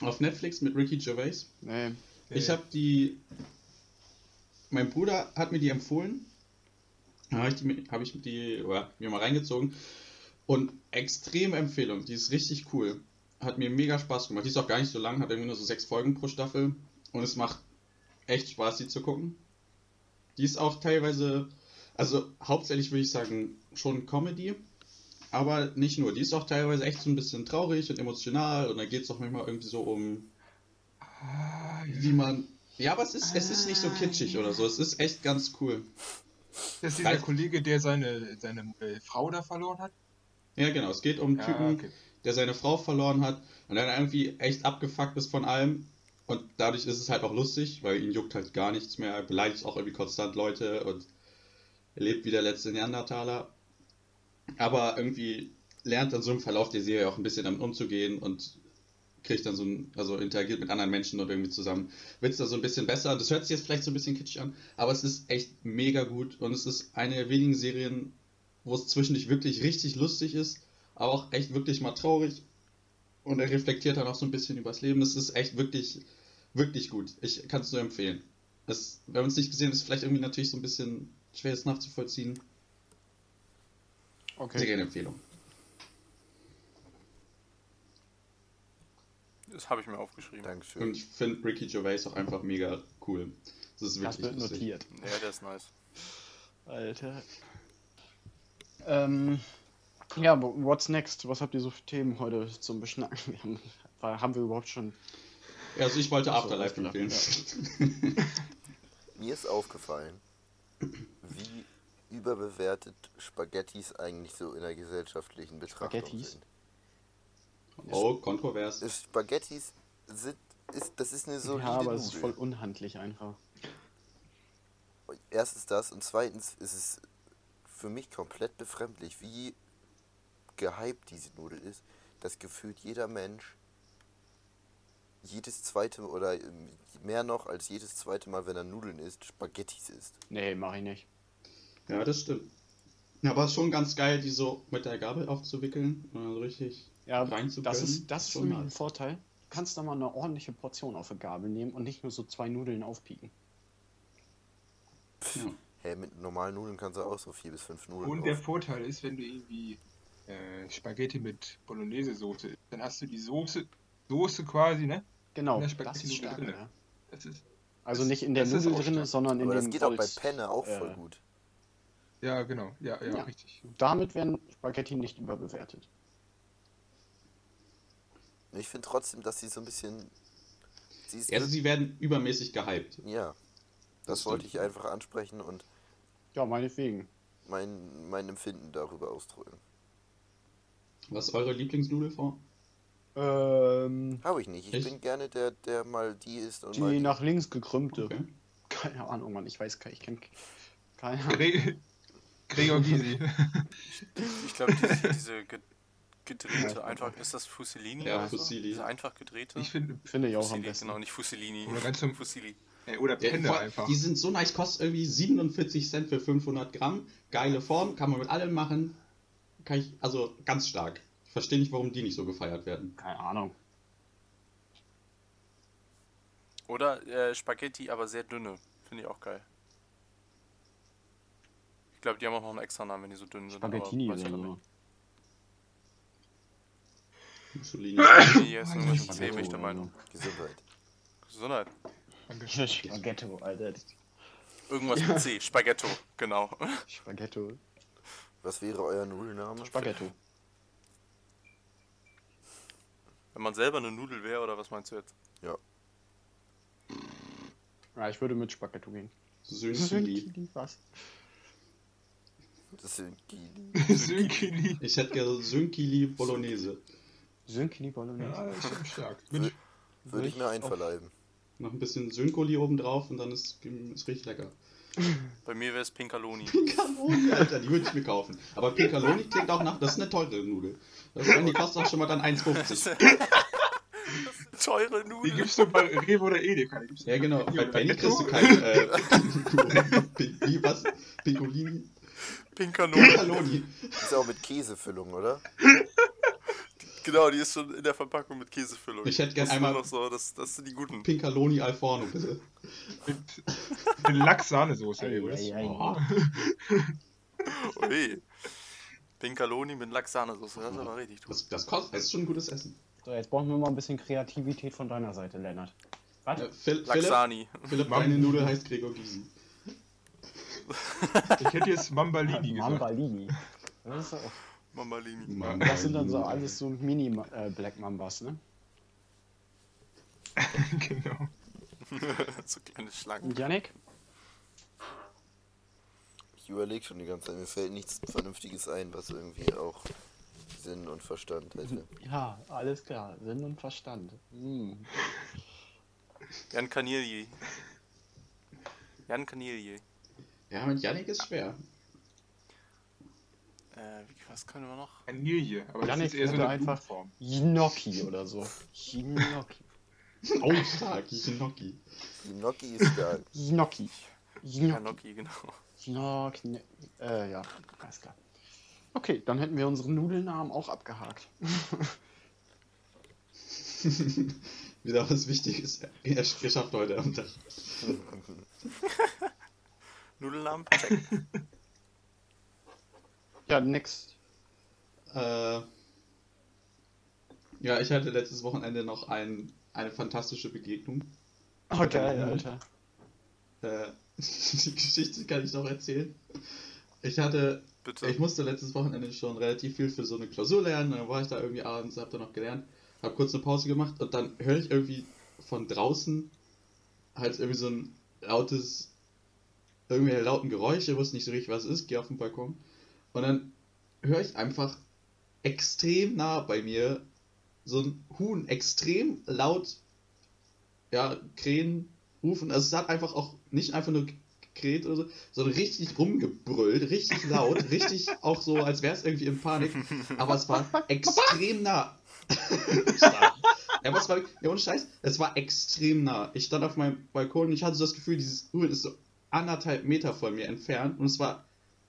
Auf Netflix mit Ricky Gervais? nee. Ich habe die. Mein Bruder hat mir die empfohlen. Da habe ich, die, hab ich die oder, mir mal reingezogen. Und extreme Empfehlung. Die ist richtig cool. Hat mir mega Spaß gemacht. Die ist auch gar nicht so lang, hat irgendwie nur so sechs Folgen pro Staffel. Und es macht echt Spaß, die zu gucken. Die ist auch teilweise, also hauptsächlich würde ich sagen, schon Comedy. Aber nicht nur. Die ist auch teilweise echt so ein bisschen traurig und emotional. Und da geht es auch manchmal irgendwie so um Ah, wie man. Ja, aber es ist, es ist nicht so kitschig oder so. Es ist echt ganz cool. Das ist dieser Weiß- Kollege, der seine, seine äh, Frau da verloren hat? Ja, genau. Es geht um einen Ja, Typen, okay. der seine Frau verloren hat und dann irgendwie echt abgefuckt ist von allem. Und dadurch ist es halt auch lustig, weil ihn juckt halt gar nichts mehr. Er beleidigt auch irgendwie konstant Leute und er lebt wie der letzte Neandertaler. Aber irgendwie lernt dann so im Verlauf der Serie auch ein bisschen damit umzugehen und kriegt dann so ein, also interagiert mit anderen Menschen und irgendwie zusammen. Wird es da so ein bisschen besser. Das hört sich jetzt vielleicht so ein bisschen kitschig an, aber es ist echt mega gut und es ist eine der wenigen Serien, wo es zwischendurch wirklich richtig lustig ist, aber auch echt wirklich mal traurig. Und er reflektiert dann auch so ein bisschen übers Leben. Das ist echt wirklich, wirklich gut. Ich kann es nur empfehlen. Es, wenn man es nicht gesehen hat, ist es vielleicht irgendwie natürlich so ein bisschen schwer, es nachzuvollziehen. Okay. gerne Das habe ich mir aufgeschrieben. Dankeschön. Und ich finde Ricky Gervais auch einfach mega cool. Das ist Das wirklich wird lustig. notiert. Ja, der ist nice. Alter. Ähm, ja, what's next? Was habt ihr so für Themen heute zum Beschnacken? Wir haben, war- haben wir überhaupt schon. Ja, also ich wollte Ach so, Afterlife empfehlen. Afterlife, Mir ist aufgefallen, wie überbewertet Spaghettis eigentlich so in der gesellschaftlichen Betrachtung Spaghettis? sind. Oh, kontrovers. Ist Spaghettis sind, ist, das ist eine solide ja, aber es ist voll unhandlich einfach. Erstens das und zweitens ist es für mich komplett befremdlich, wie gehypt diese Nudel ist, dass gefühlt jeder Mensch jedes zweite oder ähm, mehr noch als jedes zweite Mal, wenn er Nudeln isst, Spaghettis isst. Nee, mach ich nicht. Ja, das stimmt. Ja, aber es ist schon ganz geil, die so mit der Gabel aufzuwickeln und dann so richtig Ja, das ist, das ist Schon nämlich ein. Vorteil. Du kannst da mal eine ordentliche Portion auf eine Gabel nehmen und nicht nur so zwei Nudeln aufpieken. Ja. Hä, mit normalen Nudeln kannst du auch so vier bis fünf Nudeln Und der auf. Vorteil ist, wenn du irgendwie äh, Spaghetti mit Bolognese-Soße isst, dann hast du die Soße, Soße quasi, ne? Genau, In der das Spaghetti ist stark. drinne. Ja. Das ist, Also Das- nicht in der das Nudel drin, stark. sondern in Aber das dem geht auch bei Holz- Penne auch voll äh, gut. ja, genau. Ja, ja, Ja. richtig. Damit werden Spaghetti nicht überbewertet. Ich finde trotzdem, dass sie so ein bisschen. Sie ist Also sie werden übermäßig gehypt. ja, das Das wollte ich einfach ansprechen und Ja, meinetwegen. mein, mein Empfinden darüber ausdrücken. Was ist eure Lieblingsnudelform? Ähm, Habe ich nicht. Ich Echt? bin gerne der, der mal die ist und mal die die. nach links gekrümmte. Okay. Keine Ahnung, Mann, ich weiß gar nicht, ich kenne keine Ahnung. Gre Gregor Gysi. Ich glaube, diese, diese Gedrehte, einfach, ist das Fusilini? Ja, oder so? Fusilli. Diese einfach gedrehte? Ich finde, Finde ich auch am Fusilli, besten. genau, nicht Fusilini. Oder ganz zum- Fusilli. ey, oder Ja, Penne vor- einfach. Die sind so nice, kostet irgendwie 47 Cent für 500 Gramm. Geile Form, kann man mit allem machen. Kann ich, also ganz stark. Ich verstehe nicht, warum die nicht so gefeiert werden. Keine Ahnung. Oder äh, Spaghetti, aber sehr dünne. Finde ich auch geil. Ich glaube, die haben auch noch einen extra Namen, wenn die so dünn sind. aber Spaghettini weiß ich oder so. Mussolini. nicht. Hier ist mit C, bin ich der Meinung. Gesundheit. Gesundheit. Spaghetto, Alter. Irgendwas mit C. Spaghetto, genau. Spaghetto. Was wäre euer Nudelname? Spaghetto. Wenn man selber eine Nudel wäre, oder was meinst du jetzt? Ja. Ja, ich würde mit Spaghetto gehen. Sönkili. Was? Gili. Sönkili. Ich hätte gerne Sönkili Bolognese. Sönkili Bolognese. Ja, ist schon stark. Würde würde ich mir einverleiben. Noch ein bisschen Sönkoli oben drauf und dann ist es richtig lecker. Bei mir wäre es Pinkaloni. Pinkaloni, Alter, die würde ich mir kaufen. Aber Pinkaloni klingt auch nach, das ist eine teure Nudel. Das ist, die kostet auch schon mal dann 1,50. Teure Die Nudel. gibst du bei Rewe oder Edeka. Die Ja, genau. Bei Penny kriegst du keine äh, Pin- wie, was? Pinkolini? Pinkanoni. Pinkaloni. Ist auch mit Käsefüllung, oder? Genau, die ist schon in der Verpackung mit Käsefüllung. Ich hätte gern Das ist einmal- noch so, das, das sind die guten. Pinkaloni al forno, bitte. Mit, mit Lachs-Sahnesoße. Übrigens. Oh. Ui. Pinkaloni mit Lachs-Sahnesoße, das ist aber richtig gut. Das, das kostet, das ist schon ein gutes Essen. So, jetzt brauchen wir mal ein bisschen Kreativität von deiner Seite, Lennart. Was? Äh, Phil, Philipp, Laxani. Philipp, deine Nudel heißt Gregor Gysi. Ich hätte jetzt Mambalini gesagt. Mambalini. Das, ist auch, Mamalini. das sind dann so alles so Mini-Black Mambas, ne? genau. so kleine Schlangen. Und Yannick? Ich überlege schon die ganze Zeit. Mir fällt nichts Vernünftiges ein, was irgendwie auch Sinn und Verstand hätte. Ja, alles klar. Sinn und Verstand. Hm. Jan Kanilje. Jan Kanilje. Ja, mit Yannick ist schwer. Äh, wie, was können wir noch? Vanille, aber das Yannick ist eher so eine einfach- Blumenform. Gnocchi oder so. Gnocchi. Oh, stark, Gnocchi. Gnocchi ist stark. Gnocchi. Gnocchi. Genau. Gnocchi. Äh, ja, alles klar. Okay, dann hätten wir unseren Nudelnamen auch abgehakt. Wieder was Wichtiges geschafft heute am Tag. Nudelnamen? Check. Ja, next. Äh, ja, ich hatte letztes Wochenende noch ein, eine fantastische Begegnung. Oh, geil, Alter. Äh, die Geschichte kann ich noch erzählen. Ich hatte, Bitte. ich musste letztes Wochenende schon relativ viel für so eine Klausur lernen. Dann war ich da irgendwie abends, hab da noch gelernt, hab kurz eine Pause gemacht und dann höre ich irgendwie von draußen halt irgendwie so ein lautes, irgendwelche lauten Geräusche, wusste nicht so richtig, was es ist, gehe auf den Balkon und dann höre ich einfach extrem nah bei mir so ein Huhn extrem laut, ja, krähen, rufen. Also es hat einfach auch nicht einfach nur gekräht oder so, sondern richtig rumgebrüllt, richtig laut, richtig auch so, als wäre es irgendwie in Panik. Aber es war extrem nah. Ja, aber es war, ja, ohne Scheiß, es war extrem nah. Ich stand auf meinem Balkon und ich hatte so das Gefühl, dieses Huhn ist so anderthalb Meter von mir entfernt und es war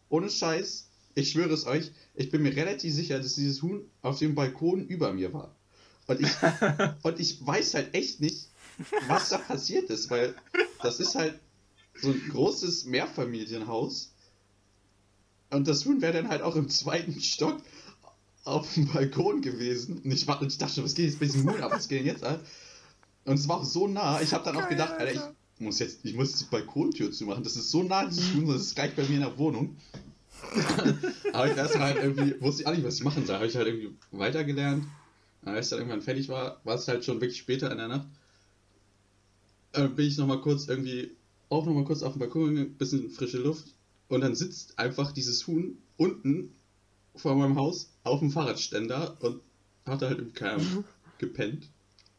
ohne Scheiß, ich schwöre es euch, ich bin mir relativ sicher, dass dieses Huhn auf dem Balkon über mir war. Und ich, und ich weiß halt echt nicht, was da passiert ist, weil das ist halt so ein großes Mehrfamilienhaus. Und das Huhn wäre dann halt auch im zweiten Stock auf dem Balkon gewesen. Und ich, war, und ich dachte schon, was geht jetzt bei diesem Huhn ab? Was geht denn jetzt ab? Und es war auch so nah. Ich habe dann auch gedacht, Alter, ich muss jetzt, ich muss jetzt die Balkontür zumachen. Das ist so nah, dieses Huhn, das ist gleich bei mir in der Wohnung. Aber ich erst halt irgendwie, wusste ich auch nicht, was ich machen soll. Habe ich halt irgendwie weitergelernt. Als ich dann irgendwann fertig war, war es halt schon wirklich später in der Nacht. Äh, bin ich nochmal kurz irgendwie, auch nochmal kurz auf den Balkon gegangen, bisschen frische Luft. Und dann sitzt einfach dieses Huhn unten vor meinem Haus auf dem Fahrradständer und hat halt im Keim gepennt.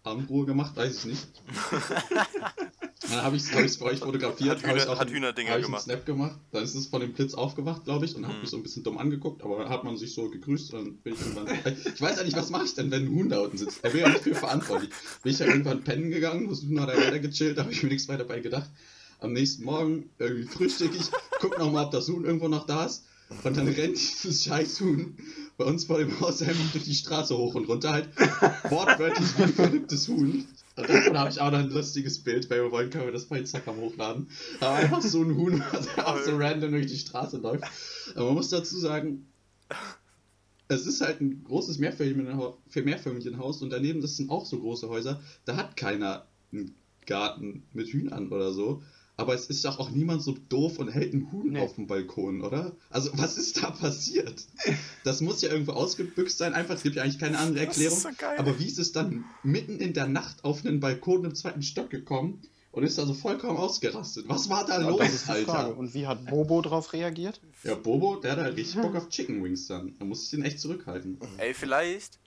Abendruhe gemacht, weiß ich nicht. Dann habe ich es hab ich's für euch fotografiert. Hat hab ich Hühner- auch hat einen- Hühnerdinger hab ich einen gemacht. Snap gemacht. Dann ist es von dem Blitz aufgewacht, glaube ich, und hat Mhm. mich so ein bisschen dumm angeguckt, aber dann hat man sich so gegrüßt und dann bin ich irgendwann. ich weiß ja nicht, was mache ich denn, wenn ein Huhn da unten sitzt? Er wäre ja nicht für verantwortlich. Bin ich ja irgendwann pennen gegangen, das Huhn hat da weiter gechillt, da habe ich mir nichts weiter bei gedacht. Am nächsten Morgen irgendwie frühstück ich, guck nochmal, ob das Huhn irgendwo noch da ist. Und dann rennt dieses scheiß Huhn bei uns vor dem Haus einfach durch die Straße hoch und runter, halt wortwörtlich wie ein verrücktes Huhn. Und davon habe ich auch noch ein lustiges Bild, wenn wir wollen, können wir das bei Instagram hochladen. Aber einfach so ein Huhn, was einfach so random durch die Straße läuft. Aber man muss dazu sagen, es ist halt ein großes Mehrfamilienhaus und daneben, das sind auch so große Häuser, da hat keiner einen Garten mit Hühnern oder so. Aber es ist doch auch niemand so doof und hält einen Huhn Nee. auf dem Balkon, oder? Also, was ist da passiert? Das muss ja irgendwo ausgebüxt sein, einfach, es gibt ja eigentlich keine andere Das Erklärung. ist so geil. Aber wie ist es dann mitten in der Nacht auf einen Balkon im zweiten Stock gekommen und ist da so vollkommen ausgerastet? Was war da Ja, los, das ist die Alter? Frage. Und wie hat Bobo darauf reagiert? Ja, Bobo, der hat halt richtig Bock auf Chicken Wings dann. Da muss ich den echt zurückhalten. Ey, vielleicht,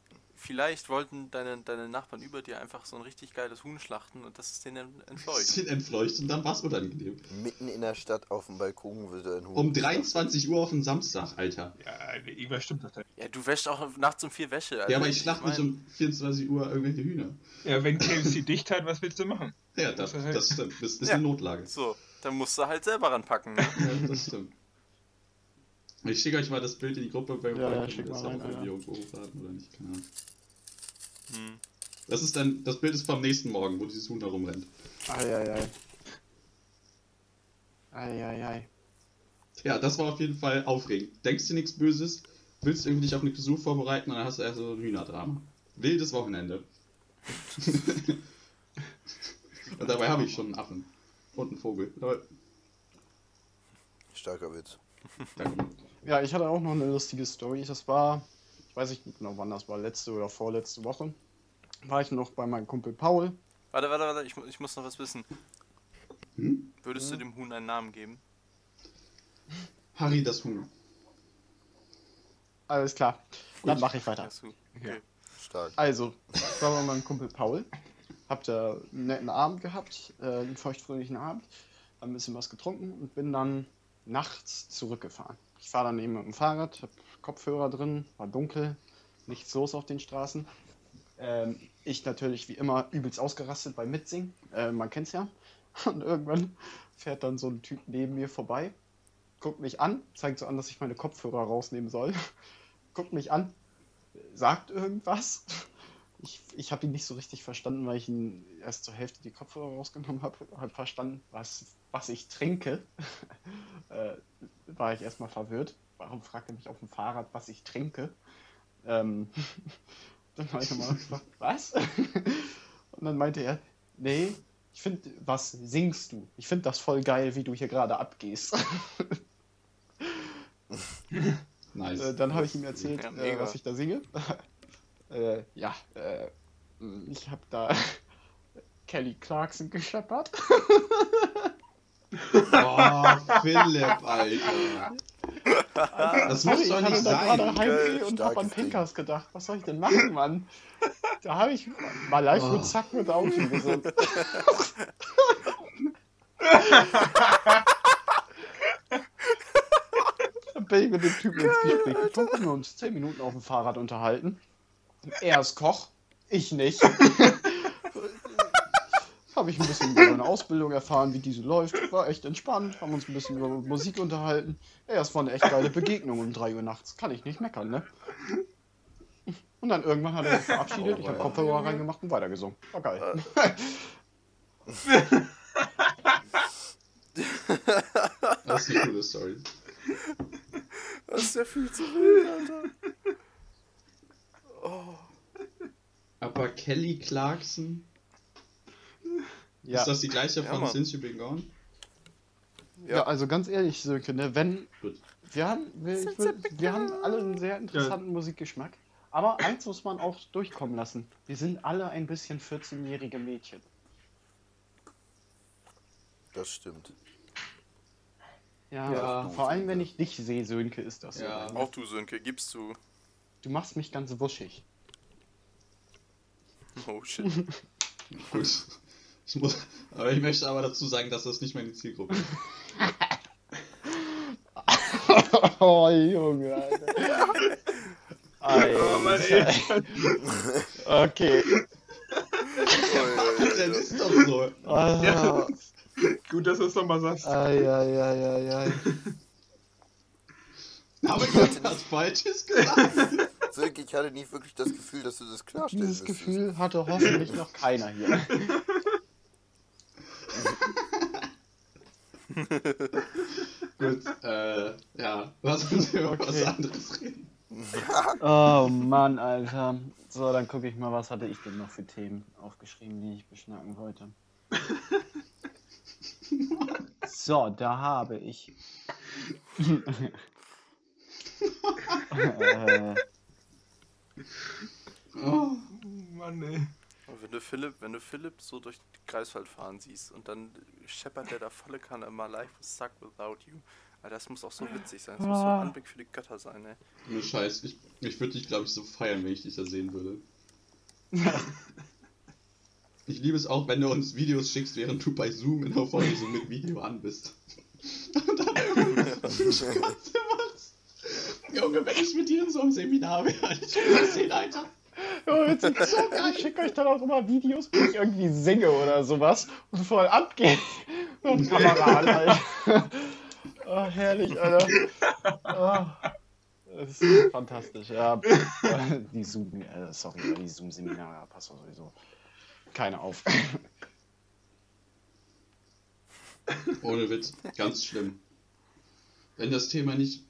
vielleicht wollten deine, deine Nachbarn über dir einfach so ein richtig geiles Huhn schlachten und das ist denen entfleucht. Bisschen entfleucht und dann war es unangenehm. Mitten in der Stadt auf dem Balkon würde ein Huhn. Um 23 Uhr auf den Samstag, Alter. Ja, irgendwas stimmt doch da. Ja, du wäschst auch nachts um vier Wäsche. Ja, also aber ich schlacht nicht mein- um 24 Uhr irgendwelche Hühner. Ja, wenn KFC dicht hat, was willst du machen? Ja, das, das stimmt. Das ist Ja. eine Notlage. So, dann musst du halt selber ranpacken. Ne? Ja, das stimmt. Ich schicke euch mal das Bild in die Gruppe, wenn Ja, wir ja, das mal auch rein, Alter. irgendwo hochladen oder nicht. Keine Ahnung. Hm. Das ist dann, das Bild ist vom nächsten Morgen, wo dieses Huhn da rumrennt. Eieiei. Eieiei. Ja, das war auf jeden Fall aufregend. Denkst du nichts Böses, willst irgendwie dich auf eine Besuch vorbereiten und dann hast du erst so ein Hühnerdrama. Wildes Wochenende. und dabei habe ich schon einen Affen. Und einen Vogel. Lol. Starker Witz. Danke. Ja, ich hatte auch noch eine lustige Story. Das war, ich weiß nicht genau wann das war, letzte oder vorletzte Woche. War ich noch bei meinem Kumpel Paul. Warte, warte, warte, ich, ich muss noch was wissen. Hm? Würdest du dem Huhn einen Namen geben? Harry das Huhn. Alles klar. Dann mache ich weiter. Okay. Stark. Also, ich war bei meinem Kumpel Paul. Hab da einen netten Abend gehabt, äh, einen feuchtfröhlichen Abend. Hab ein bisschen was getrunken und bin dann nachts zurückgefahren. Ich fahre dann eben mit dem Fahrrad, hab Kopfhörer drin, war dunkel, nichts los auf den Straßen. Ähm, ich natürlich wie immer übelst ausgerastet beim Mitsingen. Äh, man kennt's ja. Und irgendwann fährt dann so ein Typ neben mir vorbei, guckt mich an, zeigt so an, dass ich meine Kopfhörer rausnehmen soll. guckt mich an, sagt irgendwas. Ich, ich habe ihn nicht so richtig verstanden, weil ich ihn erst zur Hälfte die Kopfhörer rausgenommen habe. Habe verstanden, was, was ich trinke. äh, war ich erstmal verwirrt. Warum fragt er mich auf dem Fahrrad, was ich trinke? Ähm, dann habe ich nochmal gefragt, was? Und dann meinte er, nee, ich finde, was singst du? Ich finde das voll geil, wie du hier gerade abgehst. Nice. Äh, dann habe ich ihm erzählt, Ja, äh, was ich da singe. äh, ja, äh, ich habe da Kelly Clarkson gescheppert. Oh, Philipp, Alter. Das muss ich doch hatte nicht da gerade sein. Heimweh und habe an. Pinkers gedacht. Was soll ich denn machen, Mann? Da habe ich mal live Oh. mit Zack mit Auto gesungen. Dann bin ich mit dem Typen ins Gespräch gekommen, wir uns 10 Minuten auf dem Fahrrad unterhalten. Er ist Koch, ich nicht. Habe ich ein bisschen über seine Ausbildung erfahren, wie diese läuft. War echt entspannt, haben uns ein bisschen über Musik unterhalten. Ja, es war eine echt geile Begegnung um 3 Uhr nachts. Kann ich nicht meckern, ne? Und dann irgendwann hat er sich verabschiedet, ich habe Kopfhörer reingemacht und weitergesungen. War geil. Das ist eine coole Story. Das ist ja viel zu wild, Alter. Oh. Aber Kelly Clarkson, Ja, ist das die gleiche Ja, von Mann. Since You've Been Gone? ja. also ganz ehrlich, Sönke, ne, wenn Gut. wir haben, wir, ich will, wir haben alle einen sehr interessanten Musikgeschmack. Aber eins muss man auch durchkommen lassen. Wir sind alle ein bisschen 14-jährige Mädchen. Das stimmt. Ja, Ja. vor allem wenn ich dich sehe, Sönke, ist das Ja. so. Auch du, Sönke, gibst du. Du machst mich ganz wuschig. Oh shit. Gut. Ich muss, aber ich möchte aber dazu sagen, dass das nicht meine Zielgruppe ist. oh, Junge, Alter. Oh, Mann, ey. Okay. Das ist doch so. Ah, Ja. Gut, dass du es nochmal sagst. Ai. Aber ich habe was Falsches gesagt. Silke, ich hatte nie wirklich das Gefühl, dass du das klarstellen Dieses müsstest. Gefühl hatte hoffentlich noch keiner hier. Gut, äh, ja, lass uns über was Okay. anderes reden. Oh Mann, Alter. So, dann gucke ich mal, was hatte ich denn noch für Themen aufgeschrieben, die ich beschnacken wollte. So, da habe ich. äh, Oh, Mann, ey. Wenn du Philipp, wenn du Philipp so durch die Greifswald fahren siehst und dann scheppert der da volle Kanne immer life was suck without you. Alter, das muss auch so witzig sein. Das muss so ein Anblick für die Götter sein, ey. nur Scheiß. Ich, ich würde dich, glaube ich, so feiern, wenn ich dich da sehen würde. Ich liebe es auch, wenn du uns Videos schickst, während du bei Zoom in der Vorlesung mit Video an bist. Und dann. Junge, wenn ich mit dir in so einem Seminar wäre, ich würde das sehen, Alter. Oh, jetzt so geil. Ich schicke euch dann auch immer Videos, wo ich irgendwie singe oder sowas und voll abgehe. Und Kamera an, Alter. Oh, herrlich, Alter. Oh. Das ist fantastisch, ja. Die Zoom, äh, sorry, die Zoom-Seminare passt doch sowieso keine auf. Ohne Witz, ganz schlimm. Wenn das Thema nicht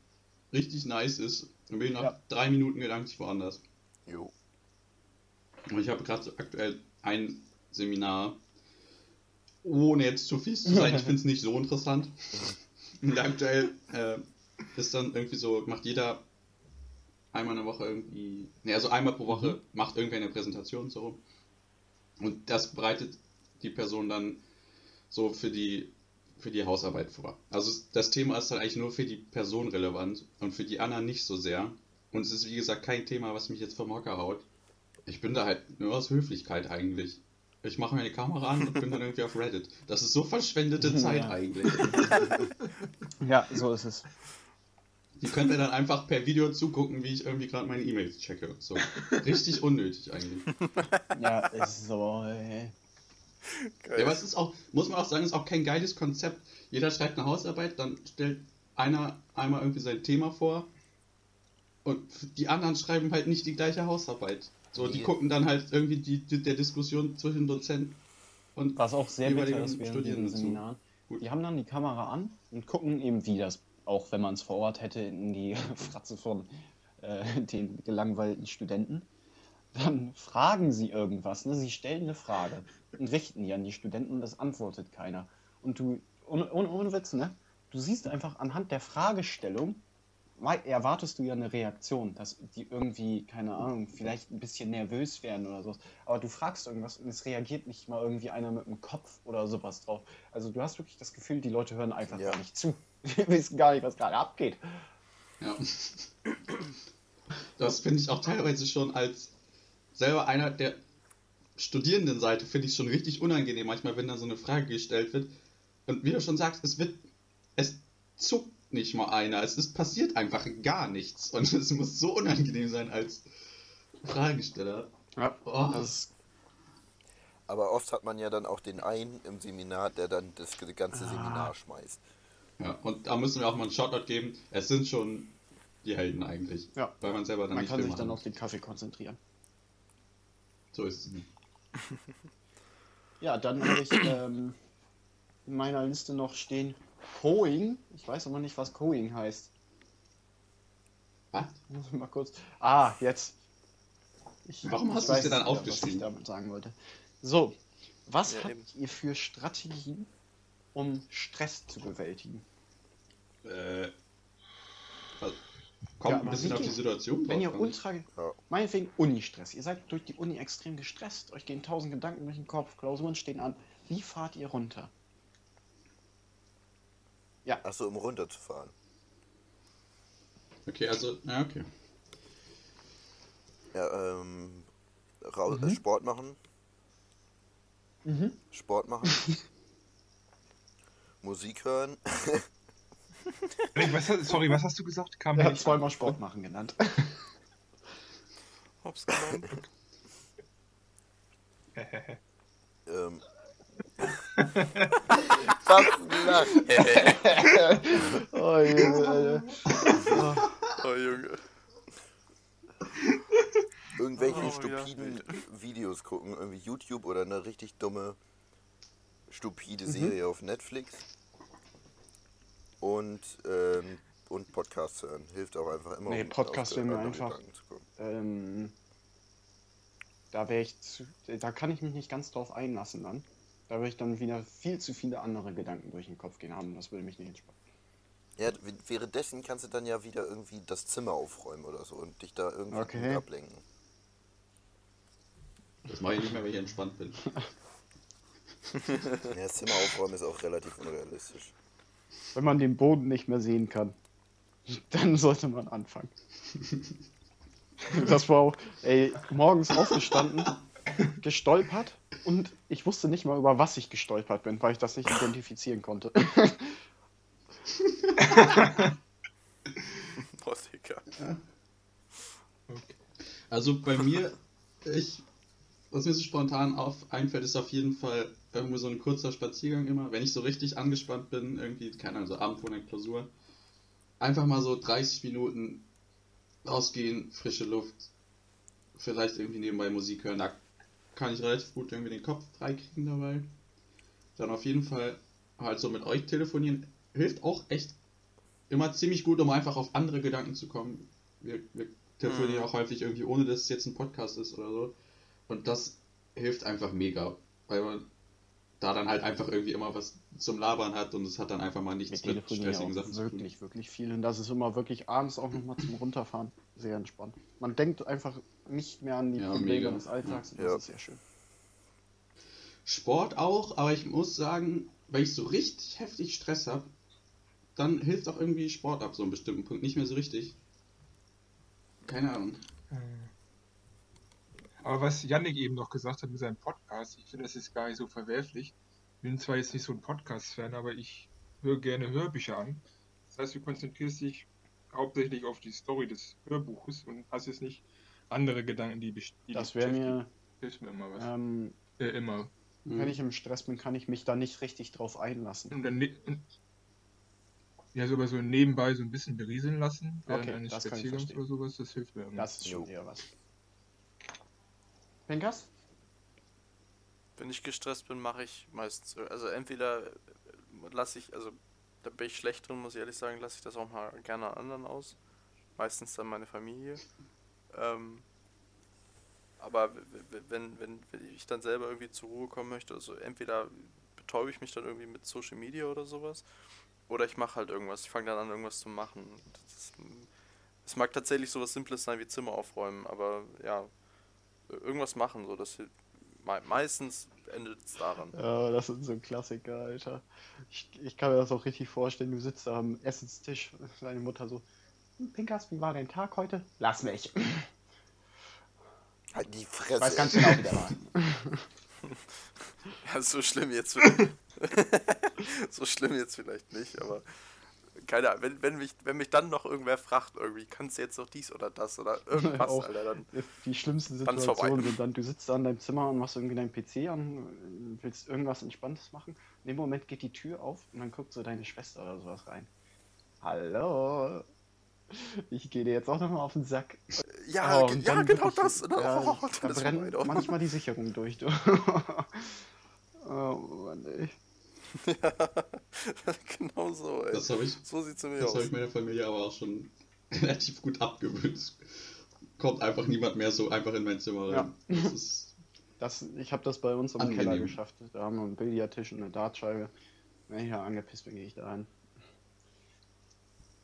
richtig nice ist, dann bin ich nach Ja. drei Minuten gedanklich woanders. Jo. Und ich habe gerade aktuell ein Seminar, ohne jetzt zu fies zu sein, ich finde es nicht so interessant. Und aktuell äh, ist dann irgendwie so, macht jeder einmal in der Woche irgendwie, ne, also einmal pro Woche macht irgendwer eine Präsentation so. Und das bereitet die Person dann so für die für die Hausarbeit vor. Also das Thema ist dann eigentlich nur für die Person relevant und für die anderen nicht so sehr. Und es ist wie gesagt kein Thema, was mich jetzt vom Hocker haut. Ich bin da halt nur aus Höflichkeit eigentlich. Ich mache meine Kamera an und bin dann irgendwie auf Reddit. Das ist so verschwendete Zeit Ja. eigentlich. Ja, so ist es. Die könnt ihr dann einfach per Video zugucken, wie ich irgendwie gerade meine E-Mails checke. So. Richtig unnötig eigentlich. Ja, es ist so. Geil. Ja, aber es ist auch, muss man auch sagen, ist auch kein geiles Konzept. Jeder schreibt eine Hausarbeit, dann stellt einer einmal irgendwie sein Thema vor und die anderen schreiben halt nicht die gleiche Hausarbeit. So, die Nee. gucken dann halt irgendwie die, die, der Diskussion zwischen Dozent und Was auch sehr bitter ist während Studierenden diesen. Seminaren. Die haben dann die Kamera an und gucken eben, wie das, auch wenn man es vor Ort hätte, in die Fratze von äh, den gelangweilten Studenten. Dann fragen sie irgendwas, ne? sie stellen eine Frage und richten die an die Studenten und das antwortet keiner. Und du, ohne, ohne, Witz, ne? Du siehst einfach anhand der Fragestellung, erwartest du ja eine Reaktion, dass die irgendwie, keine Ahnung, vielleicht ein bisschen nervös werden oder so. Aber du fragst irgendwas und es reagiert nicht mal irgendwie einer mit dem Kopf oder sowas drauf. Also du hast wirklich das Gefühl, die Leute hören einfach Ja. gar nicht zu. Die wissen gar nicht, was gerade abgeht. Ja. Das finde ich auch teilweise schon als selber einer der Studierendenseite finde ich schon richtig unangenehm manchmal, wenn da so eine Frage gestellt wird. Und wie du schon sagst, es wird, es zuckt nicht mal einer. Es ist passiert einfach gar nichts. Und es muss so unangenehm sein als Fragesteller. Ja, Oh. das Aber oft hat man ja dann auch den einen im Seminar, der dann das ganze Seminar schmeißt. Ja, und da müssen wir auch mal einen Shoutout geben. Es sind schon die Helden eigentlich. Ja. Weil man selber dann man nicht kann sich dann auf den Kaffee konzentrieren. So ist es. nicht. Ja, dann habe ich ähm, in meiner Liste noch stehen Coing. Ich weiß aber nicht, was Coing heißt. Was? Muss ich mal kurz. Ah, jetzt. Ich, Warum ich hast du es dir dann aufgeschrieben? Was ich damit sagen wollte. So, was Ja, habt eben. ihr für Strategien, um Stress zu bewältigen? Äh, was- kommt Ja, ein bisschen auf die Situation Wenn ihr ultra, Ja. meinetwegen Uni-Stress, ihr seid durch die Uni extrem gestresst, euch gehen tausend Gedanken durch den Kopf, Klausuren stehen an. Wie fahrt ihr runter? Achso, um runterzufahren. Okay, also, ja, okay. Ja, ähm, rau- Mhm. Sport machen. Mhm. Sport machen. Musik hören. was, sorry, was hast du gesagt? Kam er hat zweimal Sport machen genannt. Hops genommen. ähm. Was lach? oh, Junge, oh, Junge. Irgendwelche oh, stupiden ja. Videos gucken, irgendwie YouTube oder eine richtig dumme, stupide mhm. Serie auf Netflix. Und, ähm, und Podcasts hören. Hilft auch einfach immer. Nee, um Podcast wäre mir einfach. Ähm, da wäre ich zu, da kann ich mich nicht ganz drauf einlassen dann. Da würde ich dann wieder viel zu viele andere Gedanken durch den Kopf gehen haben. Das würde mich nicht entspannen. Ja, währenddessen kannst du dann ja wieder irgendwie das Zimmer aufräumen oder so und dich da irgendwie okay. ablenken. Das mache ich nicht mehr, wenn ich entspannt bin. ja, das Zimmer aufräumen ist auch relativ unrealistisch. Wenn man den Boden nicht mehr sehen kann, dann sollte man anfangen. Das war auch, ey, morgens aufgestanden, gestolpert und ich wusste nicht mal, über was ich gestolpert bin, weil ich das nicht identifizieren konnte. Boah, Digga. Ja. Okay. Also bei mir, ich, was mir so spontan auf einfällt, ist auf jeden Fall irgendwo so ein kurzer Spaziergang immer. Wenn ich so richtig angespannt bin, irgendwie, keine Ahnung, so Abend vor der Klausur, einfach mal so 30 Minuten rausgehen, frische Luft, vielleicht irgendwie nebenbei Musik hören, da kann ich relativ gut irgendwie den Kopf freikriegen dabei. Dann auf jeden Fall halt so mit euch telefonieren, hilft auch echt immer ziemlich gut, um einfach auf andere Gedanken zu kommen. Wir, wir telefonieren mhm. auch häufig irgendwie, ohne dass es jetzt ein Podcast ist oder so. Und das hilft einfach mega, weil man da dann halt einfach irgendwie immer was zum Labern hat und es hat dann einfach mal nichts mit stressigen Sachen zu tun. Wirklich, wirklich viel. Und das ist immer wirklich abends auch nochmal zum Runterfahren sehr entspannt. Man denkt einfach nicht mehr an die ja, Probleme mega. des Alltags und das ja. ist sehr schön. Sport auch, aber ich muss sagen, wenn ich so richtig heftig Stress habe, dann hilft auch irgendwie Sport ab so einem bestimmten Punkt nicht mehr so richtig. Keine Ahnung. Äh. Aber was Yannick eben noch gesagt hat mit seinem Podcast, ich finde, das ist gar nicht so verwerflich. Ich bin zwar jetzt nicht so ein Podcast-Fan, aber ich höre gerne Hörbücher an. Das heißt, du konzentrierst dich hauptsächlich auf die Story des Hörbuches und hast jetzt nicht andere Gedanken, die, die Das wäre mir. Hilft mir immer was. Ähm, äh, immer. Wenn ich im Stress bin, kann ich mich da nicht richtig drauf einlassen. Und dann, ne ja, sogar so nebenbei so ein bisschen berieseln lassen, okay, eines Spaziergangs oder sowas, das hilft mir immer. Das ist schon eher was. Pinkas? Wenn ich gestresst bin, mache ich meistens, also entweder lasse ich, also da bin ich schlecht drin, muss ich ehrlich sagen, lasse ich das auch mal gerne an anderen aus. Meistens dann meine Familie. Ähm, aber wenn, wenn, wenn ich dann selber irgendwie zur Ruhe kommen möchte, also entweder betäube ich mich dann irgendwie mit Social Media oder sowas, oder ich mache halt irgendwas. Ich fange dann an, irgendwas zu machen. Es mag tatsächlich sowas Simples sein wie Zimmer aufräumen, aber ja, irgendwas machen, so dass meistens endet es daran. Ja, das ist so ein Klassiker, Alter. Ich, ich kann mir das auch richtig vorstellen. Du sitzt am Essenstisch, deine Mutter so, Pinkas, wie war dein Tag heute? Lass mich. Halt die Fresse. Weiß ganz genau, wie der war. ja, so schlimm jetzt. so schlimm jetzt vielleicht nicht, aber keine Ahnung, wenn, wenn, mich, wenn mich dann noch irgendwer fragt, irgendwie, kannst du jetzt noch dies oder das oder irgendwas, auch Alter, dann. Die schlimmsten Situationen sind dann, du sitzt da in deinem Zimmer und machst irgendwie deinen PC an, willst irgendwas Entspanntes machen. In dem Moment geht die Tür auf und dann guckt so deine Schwester oder sowas rein. Hallo. Ich gehe dir jetzt auch nochmal auf den Sack. Ja, oh, ja genau ich, das. Oder? Ja, oh, da brennt manchmal die Sicherung durch. Du. oh Mann, ey. Ja, genau so, ey. Das ich, so sieht's nämlich das aus. Das habe ich meiner Familie aber auch schon relativ gut abgewöhnt. Kommt einfach niemand mehr so einfach in mein Zimmer rein. Ja. Das ist das, ich habe das bei uns im angenehm. Keller geschafft. Da haben wir einen Billardtisch und eine Dartscheibe. Wenn ich da angepisst bin, gehe ich da rein.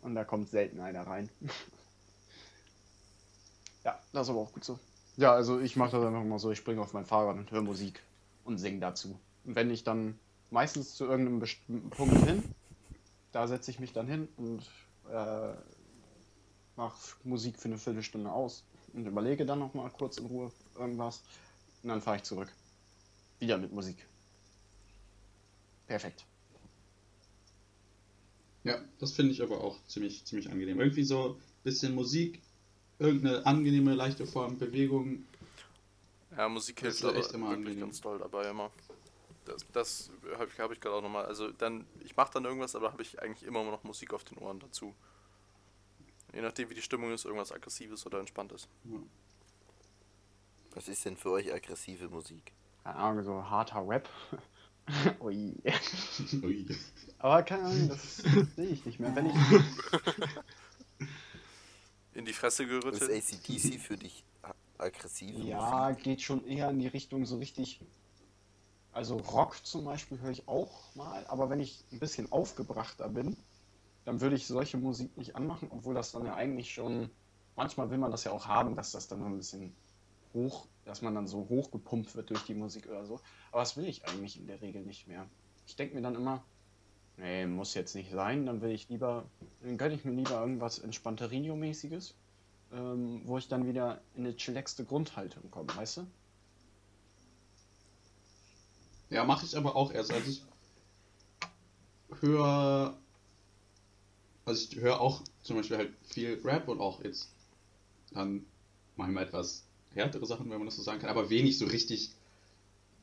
Und da kommt selten einer rein. ja, das ist aber auch gut so. Ja, also ich mache das einfach mal so, ich springe auf mein Fahrrad und höre Musik und singe dazu. Und wenn ich dann meistens zu irgendeinem bestimmten Punkt hin. Da setze ich mich dann hin und äh, mache Musik für eine Viertelstunde aus und überlege dann noch mal kurz in Ruhe irgendwas und dann fahre ich zurück. Wieder mit Musik. perfekt. Ja, das finde ich aber auch ziemlich, ziemlich angenehm. Irgendwie so ein bisschen Musik, irgendeine angenehme, leichte Form, Bewegung. Ja, Musik hilft aber echt immer wirklich ganz toll dabei immer. Das, das habe ich, hab ich gerade auch nochmal. Also dann, ich mache dann irgendwas, aber habe ich eigentlich immer noch Musik auf den Ohren dazu. Je nachdem, wie die Stimmung ist, irgendwas Aggressives oder Entspanntes. Was ist denn für euch aggressive Musik? Keine Ahnung, so harter Rap. Ui. Ui. Aber keine Ahnung, das sehe ich nicht mehr. Wenn ich. In die Fresse gerüttelt. Ist ACDC für dich aggressiv? Ja, Musik? geht schon eher in die Richtung so richtig. Also Rock zum Beispiel höre ich auch mal, aber wenn ich ein bisschen aufgebrachter bin, dann würde ich solche Musik nicht anmachen, obwohl das dann ja eigentlich schon. Manchmal will man das ja auch haben, dass das dann so ein bisschen hoch, dass man dann so hochgepumpt wird durch die Musik oder so. Aber das will ich eigentlich in der Regel nicht mehr. Ich denke mir dann immer, nee, muss jetzt nicht sein, dann will ich lieber, dann gönne ich mir lieber irgendwas Entspanterinho-mäßiges, ähm, wo ich dann wieder in eine chillaxte Grundhaltung komme, weißt du? Ja, mache ich aber auch erst. Also ich höre, also ich höre auch zum Beispiel halt viel Rap und auch jetzt dann manchmal etwas härtere Sachen, wenn man das so sagen kann, aber wenig so richtig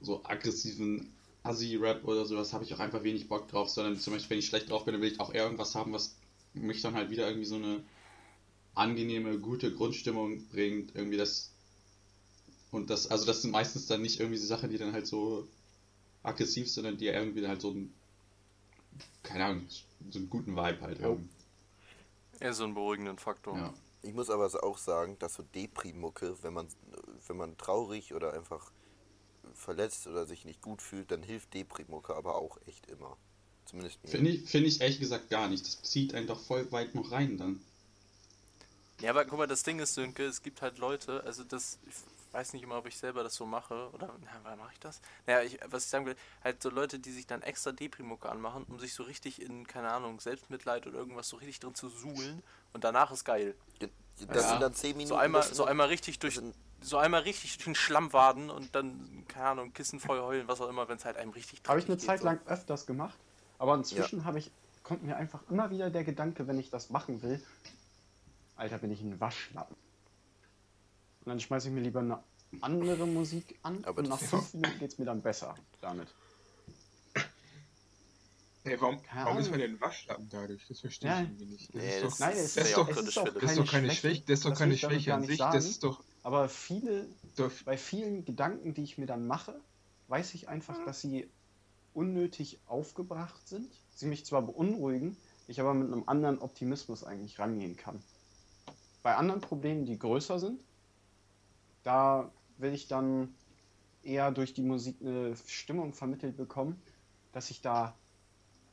so aggressiven Assi-Rap oder sowas habe ich auch einfach wenig Bock drauf, sondern zum Beispiel, wenn ich schlecht drauf bin, dann will ich auch eher irgendwas haben, was mich dann halt wieder irgendwie so eine angenehme, gute Grundstimmung bringt, irgendwie das und das, also das sind meistens dann nicht irgendwie so Sachen, die dann halt so aggressiv, sind, sondern die irgendwie halt so einen, keine Ahnung, so einen guten Vibe halt haben. Eher so einen beruhigenden Faktor. Ja. Ich muss aber auch sagen, dass so Depri-Mucke, wenn man, wenn man traurig oder einfach verletzt oder sich nicht gut fühlt, dann hilft Depri-Mucke aber auch echt immer. Zumindest mir. Finde ich, find ich ehrlich gesagt gar nicht. Das zieht einen doch voll weit noch rein dann. Ja, aber guck mal, das Ding ist, Sönke, es gibt halt Leute, also das, weiß nicht immer, ob ich selber das so mache. Oder, na, mache ich das? Naja, ich, was ich sagen will, halt so Leute, die sich dann extra Deprimucke anmachen, um sich so richtig in, keine Ahnung, Selbstmitleid oder irgendwas so richtig drin zu suhlen und danach ist geil. Das ja. sind dann 10 Minuten. So einmal, so einmal richtig durch. So einmal richtig durch den Schlamm waden und dann, keine Ahnung, Kissen voll heulen, was auch immer, wenn es halt einem richtig Habe ich eine Zeit so. lang öfters gemacht, aber inzwischen ja. habe ich, kommt mir einfach immer wieder der Gedanke, wenn ich das machen will, Alter, bin ich ein Waschlappen. Und dann schmeiße ich mir lieber eine andere Musik an Aber und nach fünf Minuten geht es mir dann besser damit. Hey, warum, warum ist man denn Waschlappen dadurch? Das verstehe ja. ich irgendwie nicht. Das nee, ist doch, nein, das ist, ist, doch, das ist, doch das ist doch keine Schwäche, das ist doch keine Schwäche an sich. Sagen, das ist doch. Aber viele, doch. bei vielen Gedanken, die ich mir dann mache, weiß ich einfach, dass sie unnötig aufgebracht sind. Sie mich zwar beunruhigen, ich aber mit einem anderen Optimismus eigentlich rangehen kann. Bei anderen Problemen, die größer sind, da will ich dann eher durch die Musik eine Stimmung vermittelt bekommen, dass ich da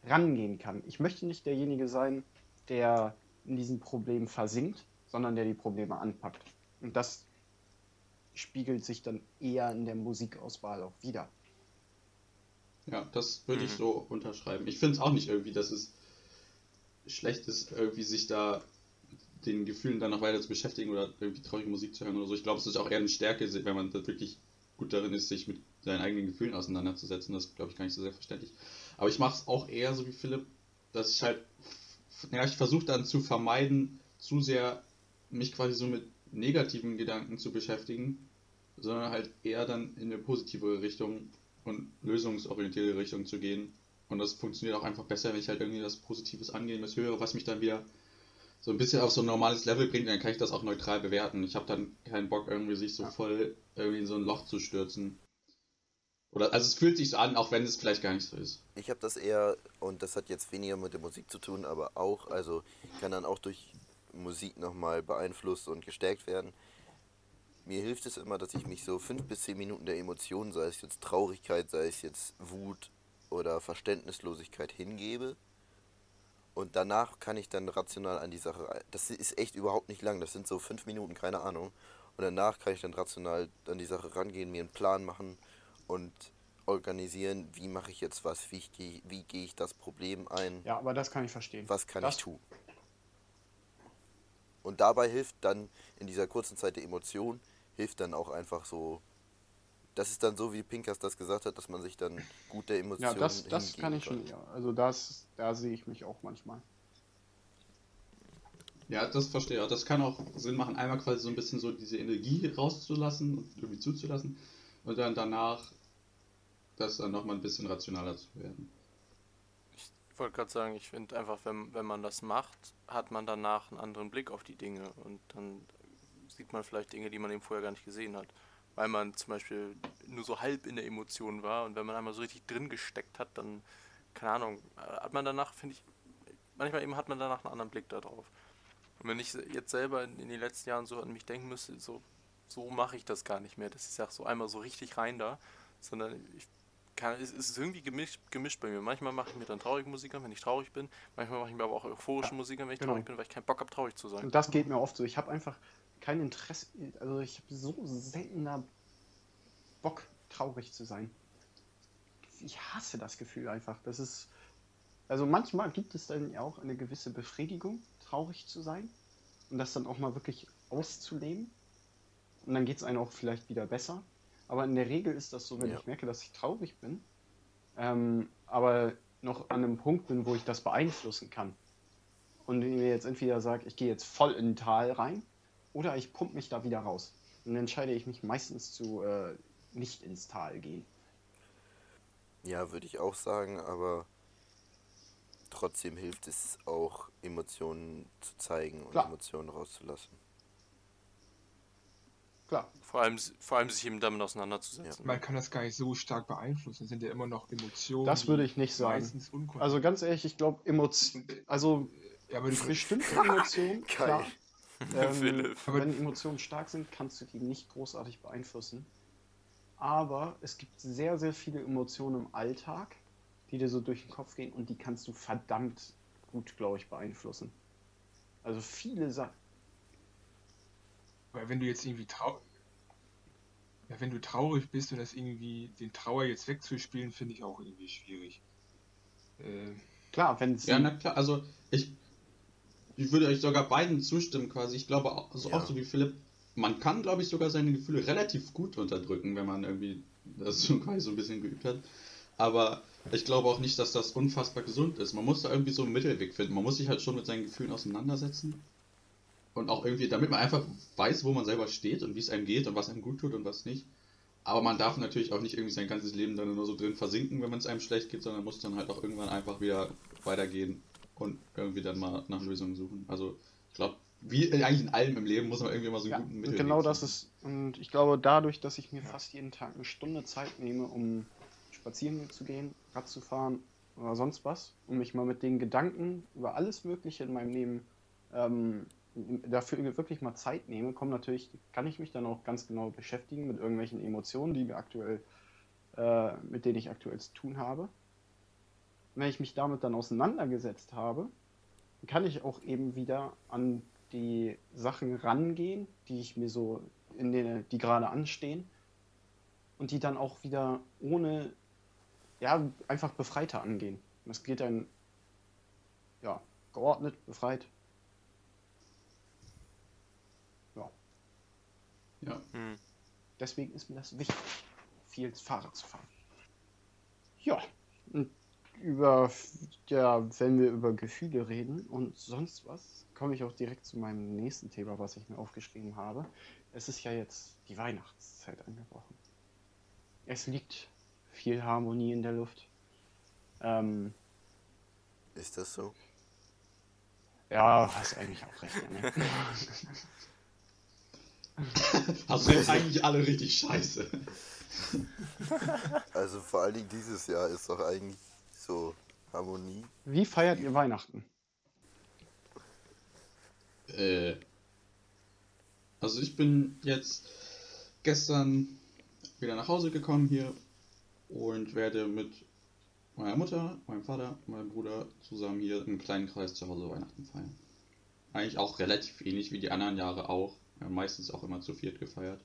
rangehen kann. Ich möchte nicht derjenige sein, der in diesem Problem versinkt, sondern der die Probleme anpackt. Und das spiegelt sich dann eher in der Musikauswahl auch wieder. Ja, das würde mhm. ich so unterschreiben. Ich finde es auch nicht irgendwie, dass es schlecht ist, irgendwie sich da den Gefühlen dann noch weiter zu beschäftigen oder irgendwie traurige Musik zu hören oder so. Ich glaube, es ist auch eher eine Stärke, wenn man wirklich gut darin ist, sich mit seinen eigenen Gefühlen auseinanderzusetzen. Das glaube ich gar nicht so selbstverständlich. Aber ich mache es auch eher so wie Philipp, dass ich halt, ja, ich versuche dann zu vermeiden, zu sehr mich quasi so mit negativen Gedanken zu beschäftigen, sondern halt eher dann in eine positive Richtung und lösungsorientierte Richtung zu gehen. Und das funktioniert auch einfach besser, wenn ich halt irgendwie das Positives angehen, das höre, was mich dann wieder so ein bisschen auf so ein normales Level bringt, dann kann ich das auch neutral bewerten. Ich habe dann keinen Bock, irgendwie sich so voll irgendwie in so ein Loch zu stürzen. Oder, also es fühlt sich so an, auch wenn es vielleicht gar nicht so ist. Ich habe das eher, und das hat jetzt weniger mit der Musik zu tun, aber auch, also kann dann auch durch Musik nochmal beeinflusst und gestärkt werden. Mir hilft es immer, dass ich mich so fünf bis zehn Minuten der Emotionen, sei es jetzt Traurigkeit, sei es jetzt Wut oder Verständnislosigkeit hingebe und danach kann ich dann rational an die Sache. Das ist echt überhaupt nicht lang. Das sind so fünf Minuten, keine Ahnung. Und danach kann ich dann rational an die Sache rangehen, mir einen Plan machen und organisieren, wie mache ich jetzt was, wie, ich, wie gehe ich das Problem ein. Ja, aber das kann ich verstehen. Was kann das ich tun? Und dabei hilft dann in dieser kurzen Zeit der Emotion, hilft dann auch einfach so das ist dann so, wie Pinkas das gesagt hat, dass man sich dann gut der Emotionen Ja, das, das kann ich schon, ja. Also das, da sehe ich mich auch manchmal. Ja, das verstehe ich auch. Das kann auch Sinn machen, einmal quasi so ein bisschen so diese Energie rauszulassen und irgendwie zuzulassen und dann danach das dann nochmal ein bisschen rationaler zu werden. Ich wollte gerade sagen, ich finde einfach, wenn, wenn man das macht, hat man danach einen anderen Blick auf die Dinge und dann sieht man vielleicht Dinge, die man eben vorher gar nicht gesehen hat. Weil man zum Beispiel nur so halb in der Emotion war und wenn man einmal so richtig drin gesteckt hat, dann, keine Ahnung, hat man danach, finde ich, manchmal eben hat man danach einen anderen Blick darauf. Und wenn ich jetzt selber in, in den letzten Jahren so an mich denken müsste, so, so mache ich das gar nicht mehr. Das ist ja so einmal so richtig rein da, sondern ich kann, es ist irgendwie gemischt, gemischt bei mir. Manchmal mache ich mir dann traurige Musik an, wenn ich traurig bin. Manchmal mache ich mir aber auch euphorische ja, Musik an, wenn ich genau. traurig bin, weil ich keinen Bock habe, traurig zu sein. Und das geht mir oft so. Ich habe einfach kein Interesse, also ich habe so seltener Bock, traurig zu sein. Ich hasse das Gefühl einfach. Das ist, also manchmal gibt es dann auch eine gewisse Befriedigung, traurig zu sein und das dann auch mal wirklich auszuleben. Und dann geht es einem auch vielleicht wieder besser. Aber in der Regel ist das so, wenn ja. ich merke, dass ich traurig bin, ähm, aber noch an einem Punkt bin, wo ich das beeinflussen kann. Und mir jetzt entweder sage, ich gehe jetzt voll in ein Tal rein oder ich pump mich da wieder raus. Und dann entscheide ich mich meistens zu äh, nicht ins Tal gehen. Ja, würde ich auch sagen, aber trotzdem hilft es auch, Emotionen zu zeigen und Klar. Emotionen rauszulassen. Klar. Vor allem, vor allem sich eben damit auseinanderzusetzen. Ja. Man kann das gar nicht so stark beeinflussen. Es sind ja immer noch Emotionen. Das würde ich nicht sagen. Also ganz ehrlich, ich glaube, Emotionen. Also ja, aber bestimmte Emotionen, klar. Ähm, wenn Emotionen stark sind, kannst du die nicht großartig beeinflussen. Aber es gibt sehr, sehr viele Emotionen im Alltag, die dir so durch den Kopf gehen und die kannst du verdammt gut, glaube ich, beeinflussen. Also viele Sachen. Weil wenn du jetzt irgendwie traurig. Ja, wenn du traurig bist und das irgendwie den Trauer jetzt wegzuspielen, finde ich auch irgendwie schwierig. Äh, klar, wenn es. Ja, na klar, also ich, ich würde euch sogar beiden zustimmen quasi. Ich glaube, auch, also ja. auch so wie Philipp, man kann, glaube ich, sogar seine Gefühle relativ gut unterdrücken, wenn man irgendwie das so quasi so ein bisschen geübt hat. Aber ich glaube auch nicht, dass das unfassbar gesund ist. Man muss da irgendwie so einen Mittelweg finden. Man muss sich halt schon mit seinen Gefühlen auseinandersetzen. Und auch irgendwie, damit man einfach weiß, wo man selber steht und wie es einem geht und was einem gut tut und was nicht. Aber man darf natürlich auch nicht irgendwie sein ganzes Leben dann nur so drin versinken, wenn man es einem schlecht geht, sondern muss dann halt auch irgendwann einfach wieder weitergehen und irgendwie dann mal nach Lösungen suchen. Also ich glaube, wie eigentlich in allem im Leben muss man irgendwie mal so einen ja, guten Mittelweg Genau das ist, und ich glaube dadurch, dass ich mir fast jeden Tag eine Stunde Zeit nehme, um spazieren zu gehen, Rad zu fahren oder sonst was, um mich mal mit den Gedanken über alles Mögliche in meinem Leben ähm, dafür wirklich mal Zeit nehme, kommt natürlich, kann ich mich dann auch ganz genau beschäftigen mit irgendwelchen Emotionen, die mir aktuell, äh, mit denen ich aktuell zu tun habe. Wenn ich mich damit dann auseinandergesetzt habe, kann ich auch eben wieder an die Sachen rangehen, die ich mir so in den, die gerade anstehen und die dann auch wieder ohne ja, einfach befreiter angehen. Das geht dann, ja, geordnet, befreit. Ja. Ja. Hm. Deswegen ist mir das wichtig, viel Fahrrad zu fahren. Ja, und über, ja, wenn wir über Gefühle reden und sonst was, komme ich auch direkt zu meinem nächsten Thema, was ich mir aufgeschrieben habe. Es ist ja jetzt die Weihnachtszeit angebrochen. Es liegt viel Harmonie in der Luft. Ähm, ist das so? Ja, hast eigentlich auch recht. Ne? Hast du jetzt eigentlich alle richtig scheiße? Also vor allen Dingen dieses Jahr ist doch eigentlich so Harmonie. Wie feiert ihr Weihnachten? Äh, also ich bin jetzt gestern wieder nach Hause gekommen hier und werde mit meiner Mutter, meinem Vater, meinem Bruder zusammen hier im kleinen Kreis zu Hause Weihnachten feiern. Eigentlich auch relativ ähnlich wie die anderen Jahre auch. Wir haben meistens auch immer zu viert gefeiert.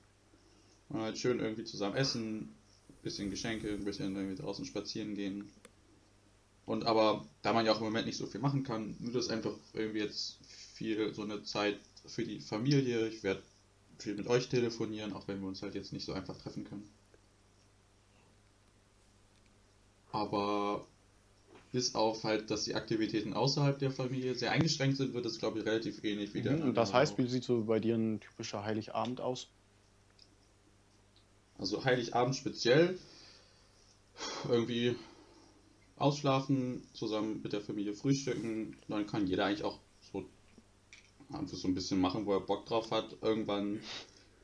Und halt schön irgendwie zusammen essen, bisschen Geschenke, ein bisschen irgendwie draußen spazieren gehen. Und aber, da man ja auch im Moment nicht so viel machen kann, nur das einfach irgendwie jetzt viel so eine Zeit für die Familie. Ich werde viel mit euch telefonieren, auch wenn wir uns halt jetzt nicht so einfach treffen können. Aber bis auf halt, dass die Aktivitäten außerhalb der Familie sehr eingeschränkt sind, wird es, glaube ich, relativ ähnlich wie der. Mhm, und das heißt, wie sieht so bei dir ein typischer Heiligabend aus? Also Heiligabend speziell. Irgendwie ausschlafen, zusammen mit der Familie frühstücken. Dann kann jeder eigentlich auch so einfach so ein bisschen machen, wo er Bock drauf hat. Irgendwann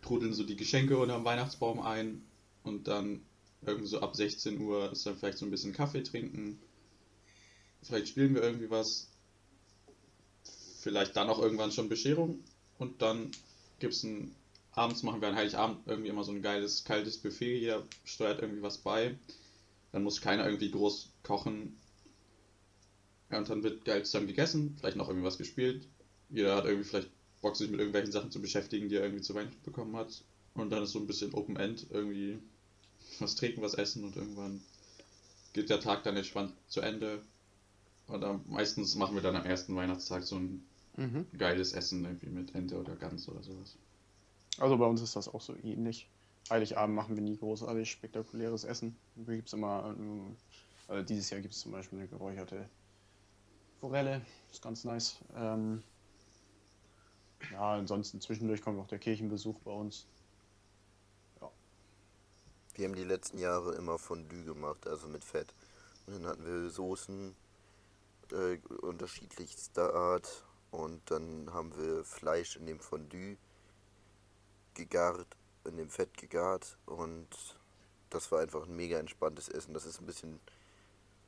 trudeln so die Geschenke unter dem Weihnachtsbaum ein und dann irgendwie so ab 16 Uhr ist dann vielleicht so ein bisschen Kaffee trinken. Vielleicht spielen wir irgendwie was. Vielleicht dann auch irgendwann schon Bescherung und dann gibt es ein abends machen wir an Heiligabend irgendwie immer so ein geiles kaltes Buffet, jeder steuert irgendwie was bei. Dann muss keiner irgendwie groß kochen. Ja, und dann wird geil zusammen gegessen, vielleicht noch irgendwie was gespielt. Jeder hat irgendwie vielleicht Bock, sich mit irgendwelchen Sachen zu beschäftigen, die er irgendwie zu Weihnachten bekommen hat. Und dann ist so ein bisschen Open End, irgendwie was trinken, was essen und irgendwann geht der Tag dann entspannt zu Ende. Und dann, meistens machen wir dann am ersten Weihnachtstag so ein mhm. geiles Essen irgendwie mit Ente oder Gans oder sowas. Also bei uns ist das auch so ähnlich. Heiligabend machen wir nie großartig spektakuläres Essen. Wir gibt's immer, also dieses Jahr gibt es zum Beispiel eine geräucherte Forelle, ist ganz nice. Ähm, ja, ansonsten zwischendurch kommt auch der Kirchenbesuch bei uns. Ja. Wir haben die letzten Jahre immer Fondue gemacht, also mit Fett. Und dann hatten wir Soßen äh, unterschiedlichster Art und dann haben wir Fleisch in dem Fondue gegart, in dem Fett gegart und das war einfach ein mega entspanntes Essen. Das ist ein bisschen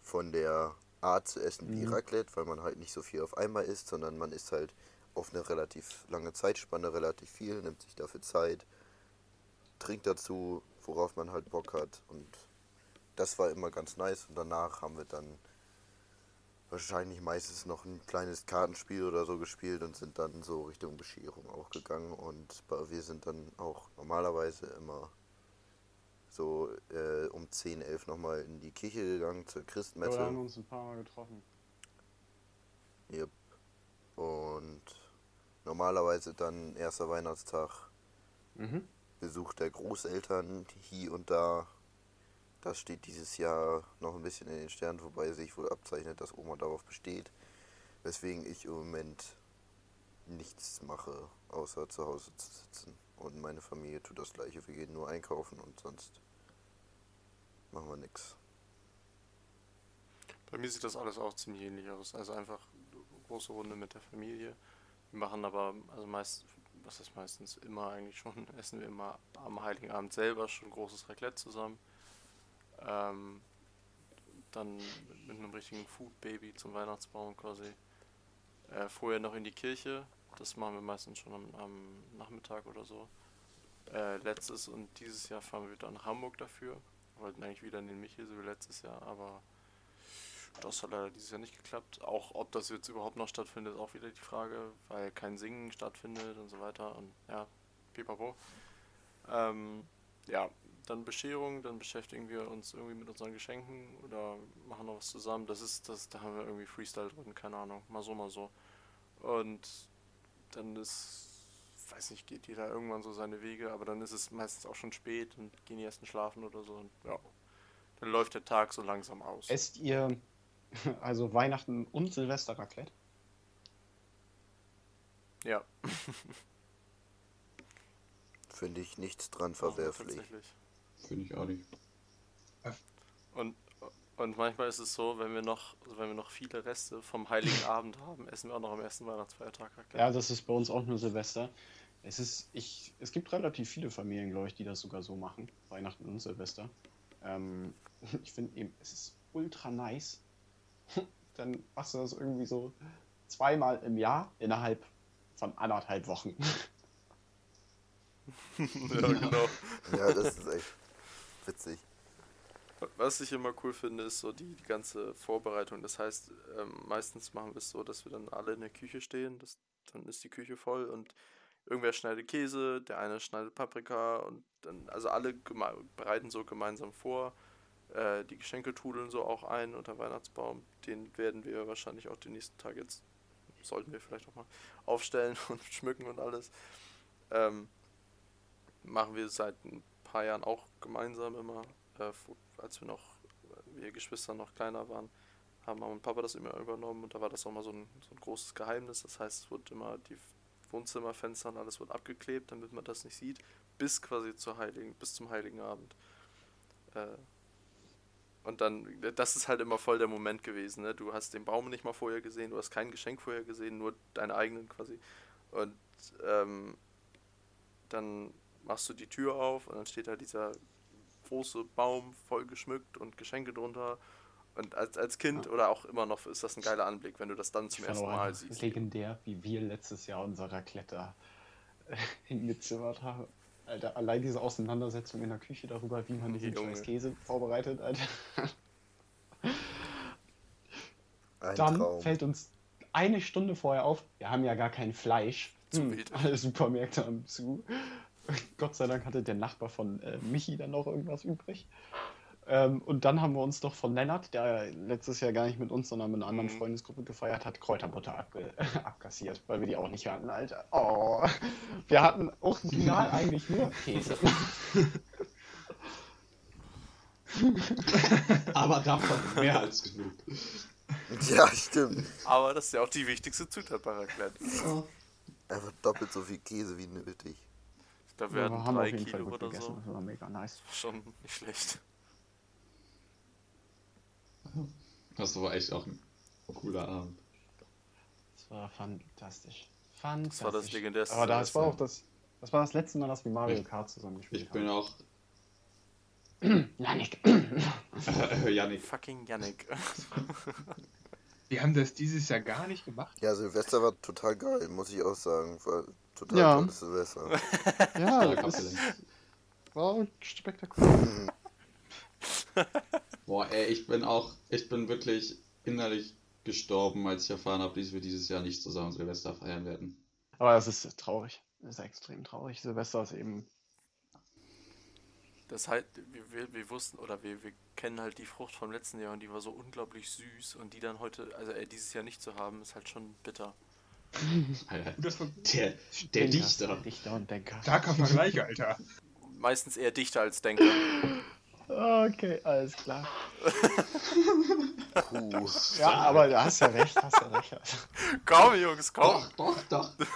von der Art zu essen wie mhm. Raclette, weil man halt nicht so viel auf einmal isst, sondern man isst halt auf eine relativ lange Zeitspanne relativ viel, nimmt sich dafür Zeit, trinkt dazu, worauf man halt Bock hat und das war immer ganz nice und danach haben wir dann wahrscheinlich meistens noch ein kleines Kartenspiel oder so gespielt und sind dann so Richtung Bescherung auch gegangen. Und wir sind dann auch normalerweise immer so äh, um 10, 11 nochmal in die Kirche gegangen zur Christmesse. wir haben uns ein paar Mal getroffen. Yep. Und normalerweise dann erster Weihnachtstag mhm. Besuch der Großeltern hier und da das steht dieses Jahr noch ein bisschen in den Sternen, wobei sich wohl abzeichnet, dass Oma darauf besteht. Weswegen ich im Moment nichts mache, außer zu Hause zu sitzen. Und meine Familie tut das gleiche. Wir gehen nur einkaufen und sonst machen wir nichts. Bei mir sieht das alles auch ziemlich ähnlich aus. Also einfach große Runde mit der Familie. Wir machen aber, also meist, was ist meistens immer eigentlich schon, essen wir immer am Heiligen Abend selber schon großes Raclette zusammen. Ähm, dann mit einem richtigen Food Baby zum Weihnachtsbaum quasi. Äh, vorher noch in die Kirche. Das machen wir meistens schon am, am Nachmittag oder so. Äh, letztes und dieses Jahr fahren wir wieder nach Hamburg dafür. Wollten eigentlich wieder in den Michel, so wie letztes Jahr, aber das hat leider dieses Jahr nicht geklappt. Auch ob das jetzt überhaupt noch stattfindet, ist auch wieder die Frage, weil kein Singen stattfindet und so weiter. Und ja, pipapo. Ähm, ja, dann Bescherung, dann beschäftigen wir uns irgendwie mit unseren Geschenken oder machen noch was zusammen. Das ist, das, da haben wir irgendwie Freestyle drin, keine Ahnung, mal so, mal so. Und dann ist, weiß nicht, geht jeder irgendwann so seine Wege, aber dann ist es meistens auch schon spät und gehen die ersten schlafen oder so und ja, dann läuft der Tag so langsam aus. Esst ihr also Weihnachten und Silvester Raclette? Ja. Finde ich nichts dran verwerflich. Ja, tatsächlich. Finde ich auch nicht. Und, und manchmal ist es so, wenn wir noch, wenn wir noch viele Reste vom Heiligen Abend haben, essen wir auch noch am ersten Weihnachtsfeiertag. Ja, das ist bei uns auch nur Silvester. Es ist, ich, es gibt relativ viele Familien, glaube ich, die das sogar so machen, Weihnachten und Silvester. Ähm, ich finde eben, es ist ultra nice. Dann machst du das irgendwie so zweimal im Jahr innerhalb von anderthalb Wochen. ja, genau. ja, das ist echt witzig. Was ich immer cool finde, ist so die, die ganze Vorbereitung. Das heißt, ähm, meistens machen wir es so, dass wir dann alle in der Küche stehen. Das, dann ist die Küche voll und irgendwer schneidet Käse, der eine schneidet Paprika und dann, also alle bereiten so gemeinsam vor. Äh, die Geschenke tudeln so auch ein unter Weihnachtsbaum. Den werden wir wahrscheinlich auch den nächsten Tag jetzt, sollten wir vielleicht auch mal aufstellen und schmücken und alles. Ähm, machen wir seit ein paar Jahren auch gemeinsam immer, äh, als wir noch wir Geschwister noch kleiner waren, haben Mama und Papa das immer übernommen und da war das auch mal so ein, so ein großes Geheimnis. Das heißt, es wird immer die Wohnzimmerfenster und alles wird abgeklebt, damit man das nicht sieht, bis quasi zur Heiligen, bis zum Heiligen Abend. Äh, und dann, das ist halt immer voll der Moment gewesen. Ne? Du hast den Baum nicht mal vorher gesehen, du hast kein Geschenk vorher gesehen, nur deinen eigenen quasi. Und ähm, dann machst du die Tür auf und dann steht da dieser große Baum voll geschmückt und Geschenke drunter. Und als, als Kind ja. oder auch immer noch ist das ein geiler Anblick, wenn du das dann zum ersten Mal siehst. Legendär, wie wir letztes Jahr unser Raclette hingezimmert haben. Alter, allein diese Auseinandersetzung in der Küche darüber, wie man diesen scheiß Käse vorbereitet, Alter. Ein Dann Traum. fällt uns eine Stunde vorher auf, wir haben ja gar kein Fleisch. Zu hm, alle Supermärkte haben zu. Gott sei Dank hatte der Nachbar von äh, Michi dann noch irgendwas übrig. Ähm, und dann haben wir uns doch von Lennart, der letztes Jahr gar nicht mit uns, sondern mit einer anderen mhm. Freundesgruppe gefeiert hat, Kräuterbutter abge abkassiert, weil wir die auch nicht hatten, Alter. Oh, wir hatten original eigentlich nur Käse. Aber davon mehr als genug. Ja, stimmt. Aber das ist ja auch die wichtigste Zutat bei Raclette. Einfach doppelt so viel Käse wie nötig. Da werden ja, drei Kilo oder gegessen. so. Das war mega nice. Schon nicht schlecht. Das war echt auch ein cooler Abend. Das war fantastisch. Fantastisch. Das war das legendärste. Aber das war auch das. Das war das letzte Mal, dass wir Mario Kart zusammen gespielt haben. Ich bin auch. Yannick. Yannick. Fucking Yannick. Wir haben das dieses Jahr gar nicht gemacht. Ja, Silvester war total geil, muss ich auch sagen. War total ja. tolles Silvester. ja, das war spektakulär. Boah, ey, ich bin auch, ich bin wirklich innerlich gestorben, als ich erfahren habe, dass wir dieses Jahr nicht zusammen Silvester feiern werden. Aber das ist traurig. Das ist extrem traurig. Silvester ist eben. Das halt, wir, wir, wir wussten oder wir, wir kennen halt die Frucht vom letzten Jahr und die war so unglaublich süß und die dann heute, also äh, dieses Jahr nicht zu haben, ist halt schon bitter. der, der Dichter. Dichter und Denker. Starker Vergleich, Alter. Meistens eher Dichter als Denker. Okay, alles klar. Puh. Ja, aber du hast ja recht, hast ja recht. Komm, Jungs, komm. Doch, doch, doch.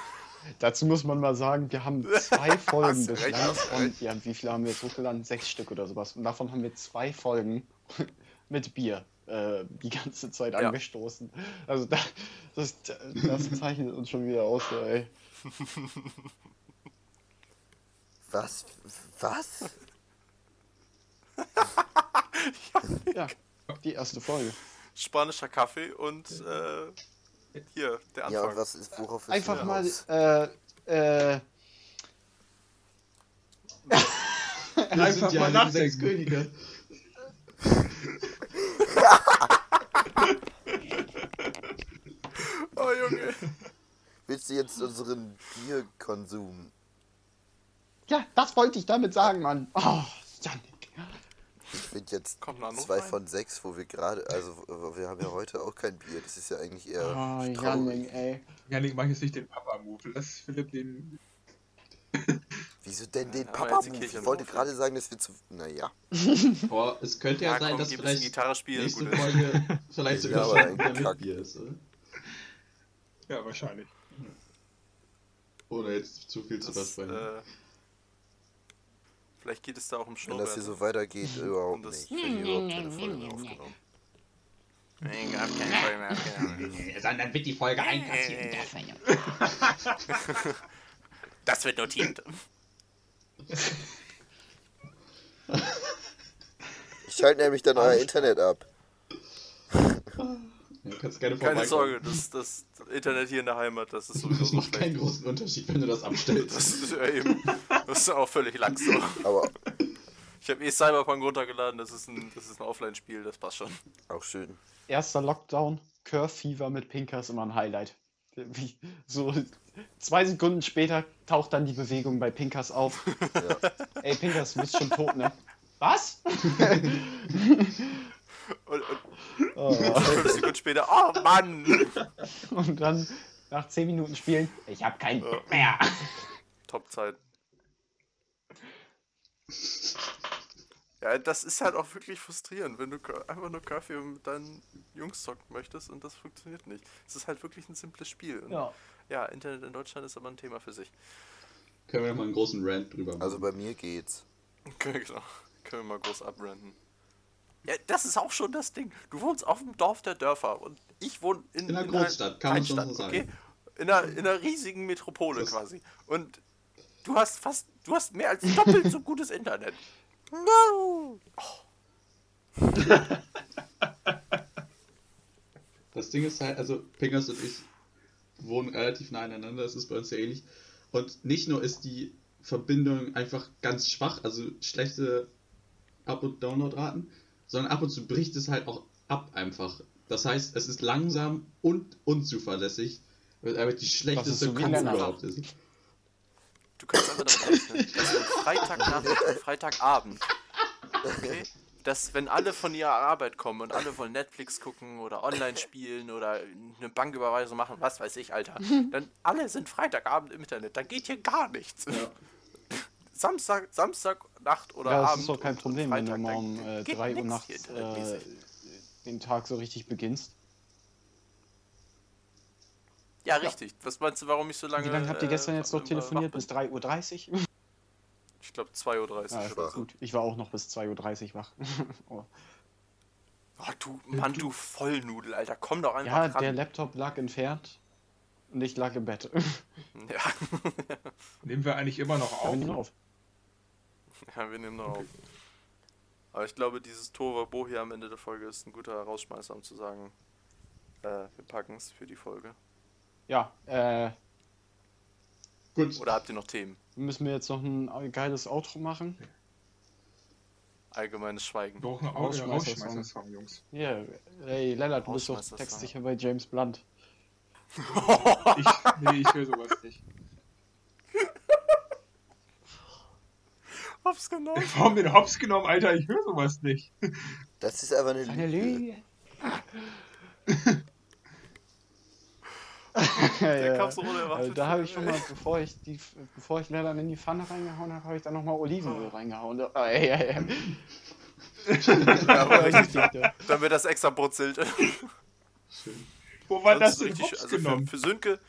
Dazu muss man mal sagen, wir haben zwei Folgen bislang und ja, wie viele haben wir jetzt hochgeladen? Sechs Stück oder sowas. Und davon haben wir zwei Folgen mit Bier äh, die ganze Zeit ja. angestoßen. Also da, das, das zeichnet uns schon wieder aus, ey. Was? Was? ja, die erste Folge. Spanischer Kaffee und äh, hier, der Anfang. Ja, was ist, worauf ist Einfach mal, äh, äh, Wir Einfach sind ja mal nach sechs Könige. oh Junge. Willst du jetzt unseren Bierkonsum? Ja, das wollte ich damit sagen, Mann. Oh, Janik. Ich finde jetzt zwei rein? von sechs, wo wir gerade, also wir haben ja heute auch kein Bier, das ist ja eigentlich eher. Oh, Janik, ey. Janik, mach jetzt nicht den Papa-Move, lass Philipp den. Wieso denn den Papa-Move? Ich wollte gerade sagen, dass wir zu. Naja. Boah, es könnte ja, ja sein, komm, dass vielleicht Gitarre spielen, nächste gut Folge vielleicht sogar schon mit Bier ist, oder? Ja, wahrscheinlich. Oder jetzt zu viel zu versprechen. Äh, Vielleicht geht es da auch um Schnurrbärte. Wenn das hier so weitergeht, überhaupt nicht. Ich habe überhaupt keine Folge mehr aufgenommen. Ich habe keine Folge mehr aufgenommen. Sondern wird die Folge einkassiert. Das wird notiert. Ich schalte nämlich dann euer Internet ab. Ja, kannst gerne Keine Sorge, das, das Internet hier in der Heimat, das ist sowieso Das macht keinen großen Unterschied, wenn du das abstellst. Das ist ja eben, das ist auch völlig lax so. Aber ich habe eh Cyberpunk runtergeladen, das ist ein, das ist ein Offline-Spiel, das passt schon. Auch schön. Erster Lockdown, Curve Fever mit Pinker ist immer ein Highlight. Wie, so zwei Sekunden später taucht dann die Bewegung bei Pinkers auf. Ja. Ey, Pinkers, du bist schon tot, ne? Was? Und, und oh. fünf Sekunden später, oh Mann! Und dann nach zehn Minuten spielen, ich hab keinen Bock mehr. Top-Zeit. Ja, das ist halt auch wirklich frustrierend, wenn du einfach nur Kaffee mit deinen Jungs zocken möchtest und das funktioniert nicht. Es ist halt wirklich ein simples Spiel. Und Ja. ja, Internet in Deutschland ist aber ein Thema für sich. Können wir mal einen großen Rant drüber machen. Also bei mir geht's. genau. Können wir mal groß abranden. Ja, das ist auch schon das Ding. Du wohnst auf dem Dorf der Dörfer und ich wohne in, In einer Großstadt, kann man schon so Okay? sagen. In einer, in einer riesigen Metropole Das- quasi. Und du hast fast, du hast mehr als doppelt so gutes Internet. No! Das Ding ist halt, also Pingers und ich wohnen relativ nah aneinander, das ist bei uns ja ähnlich. Und nicht nur ist die Verbindung einfach ganz schwach, also schlechte Up- und Downloadraten, sondern ab und zu bricht es halt auch ab einfach. Das heißt, es ist langsam und unzuverlässig, weil einfach die schlechteste Lennart. überhaupt ist. Du kannst einfach damit rechnen, dass Freitagnacht und Freitagabend, okay, dass wenn alle von ihrer Arbeit kommen und alle wollen Netflix gucken oder online spielen oder eine Banküberweisung machen, was weiß ich, Alter, dann alle sind Freitagabend im Internet, dann geht hier gar nichts. Samstag, Samstagnacht oder ja, das Abend. ist doch kein Problem, und wenn du Freitag, mal um äh, geht 3 Uhr nix nachts äh, den Tag so richtig beginnst. Ja, richtig. Was meinst du, warum ich so lange. Wie lange habt ihr gestern äh, jetzt noch telefoniert? Bis 3.30 Uhr? Ich glaube 2.30 Uhr. Ja, oder so. gut. Ich war auch noch bis 2.30 Uhr wach. oh. Oh, du, Mann, du Vollnudel, Alter. Komm doch einfach Ja, ran. der Laptop lag entfernt und ich lag im Bett. Ja. Nehmen wir eigentlich immer noch auf? nicht auf. ja, wir nehmen noch auf. Aber ich glaube, dieses Tovabo hier am Ende der Folge ist ein guter Rausschmeißer, um zu sagen, äh, wir packen es für die Folge. Ja, äh, Gut, Oder habt ihr noch Themen? müssen wir jetzt noch ein geiles Outro machen? Allgemeines Schweigen. Doch, eine Rausschmeißer-Song. Jungs. Ja, hey Lennart, du bist doch textsicher bei James Blunt. Ich, nee, ich will sowas nicht. Hops genau. Warum den Hops genommen, Alter? Ich will sowas nicht. Das ist aber eine Eine Lüge. Lüge. Der ja, unerwartet. Also da habe ich schon mal, bevor ich die, bevor ich Lennart in die Pfanne reingehauen habe, habe ich da nochmal Olivenöl reingehauen. Oh, ey, ey, ey. aber richtig, ja. Damit das extra brutzelt. schön. Wo war das denn Hops also für, genommen? für Sönke,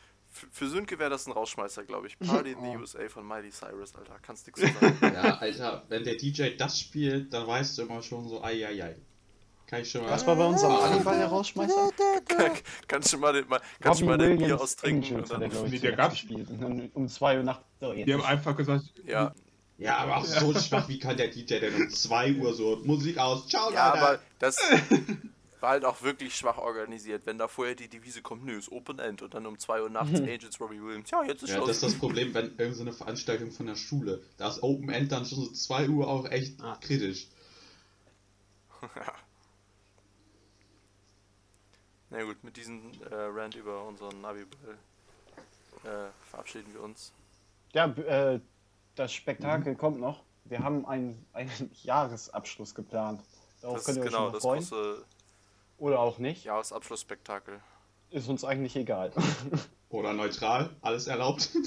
für, Sönke wäre das ein Rausschmeißer, glaube ich. Party in the USA von Miley Cyrus, Alter. Kannst nix zu sagen. Ja, Alter, wenn der DJ das spielt, dann weißt du immer schon so, ai, ai, ai. Kann ich schon mal. Was war bei uns am Hannibal der Rausschmeißer? kannst du mal, den, mal, kannst du mal dein Bier austrinken und dann. ich, Nee, der gab's- gespielt. Und dann um 2 Uhr nachts. So. Die haben einfach gesagt, Ja, Ja, aber auch so schwach, wie kann der DJ denn um 2 Uhr so Musik aus? Ciao, ja, Leute. aber das war halt auch wirklich schwach organisiert. Wenn da vorher die Devise kommt, nö, ist Open End und dann um 2 Uhr nachts Angels Robbie Williams. Ja, jetzt ist Ja, Schluss. das ist das Problem, wenn irgendeine so eine Veranstaltung von der Schule, da ist Open End dann schon so 2 Uhr auch echt Ah. kritisch. Na gut, mit diesem äh, Rant über unseren Navi-Ball äh, verabschieden wir uns. Ja, äh, das Spektakel kommt noch. Wir haben einen, einen Jahresabschluss geplant. Darauf Das könnt ist ihr euch genau schon freuen. große Oder auch nicht. Jahresabschlussspektakel. Ist uns eigentlich egal. Oder neutral, alles erlaubt.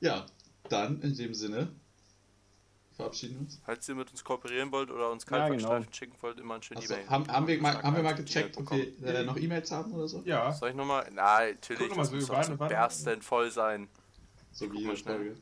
ja, dann in dem Sinne verabschieden wir uns. Falls ihr mit uns kooperieren wollt oder uns Ja, Kaltwaldstreifen genau. schicken wollt, immer ein schönes Achso, E-Mail. haben, haben, wir mal, haben wir mal gecheckt, ob wir äh, noch E-Mails haben oder so? ja. Soll ich nochmal? Nein, natürlich. Guck noch mal Das so muss doch zum wann- Bersten voll sein. So Guck wie mal jede schnell. Folge.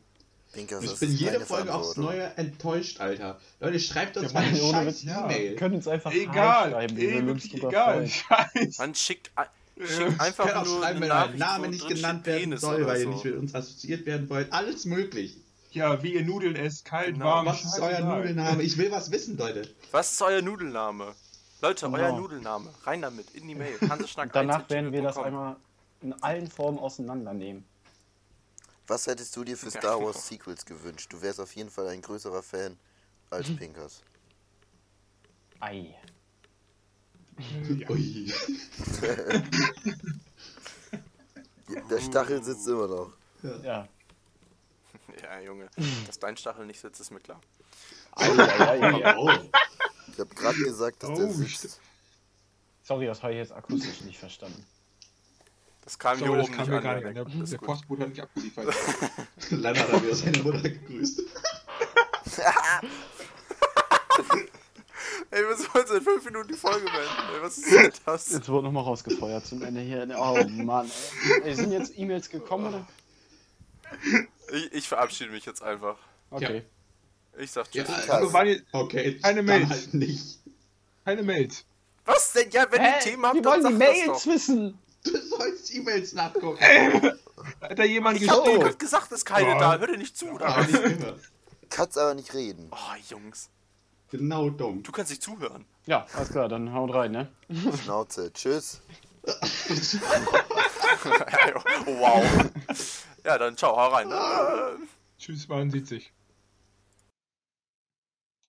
Pinkas, Ich bin jede Folge aufs. Neue enttäuscht, Alter. Leute, schreibt uns Ja, mal eine scheiß ja. E-Mail. Wir können uns einfach Egal, schreiben. uns wirklich egal. Scheiß. Man schickt, Ja. schickt einfach Könnt auch nur schreiben, wenn euer Name nicht genannt werden Penis soll, weil ihr so. nicht mit uns assoziiert werden wollt. Alles möglich. Ja, wie ihr Nudeln esst, kalt, Genau. warm, Was ist euer. Nudelname? Ich will was wissen, Leute. Was ist euer Nudelname? Leute, Genau. euer Nudelname. Rein damit, in die Mail. Hanseschnack Danach werden wir das einmal in allen Formen auseinandernehmen. Was hättest du dir für Star Wars Sequels gewünscht? Du wärst auf jeden Fall ein größerer Fan als Pinkas. Ei. Ja. Ui. Der Stachel sitzt immer noch. Ja. Ja, Junge. Dass dein Stachel nicht sitzt, ist mir klar. Ei, ei, ei, ei. Oh. Ich habe gerade gesagt, dass der Oh, sitzt. Sorry, das habe ich jetzt akustisch nicht verstanden. Das kam hier Sorry, das oben kam nicht an. nicht an. Der, der. Postbote hat nicht abgeliefert. Lennart hat wieder seine Mutter gegrüßt. Ey, wir sollen seit fünf Minuten die Folge beenden. Ey, was ist denn das? Jetzt wurde nochmal rausgefeuert zum Ende hier. Oh Mann, ey. sind jetzt E-Mails gekommen oder? Ich, ich verabschiede mich jetzt einfach. Okay. Ich sag Ja, tschüss. Wir waren jetzt okay, Keine Mails. halt nicht. keine Mails. Was denn? Ja, wenn Hä? ihr Themen habt, Wir wollen die Mails wissen. Du sollst E-Mails nachgucken. Hat da jemand Ich hab dir gerade gesagt, es ist keine Ja. da. Hör dir nicht zu, gehört. Kannst aber nicht reden. Oh, Jungs. Genau dumm. Du kannst nicht zuhören. Ja, alles klar, dann haut rein, ne? Schnauze. Tschüss. wow. Ja, dann ciao, hau rein. ne? Tschüss, man sieht sich.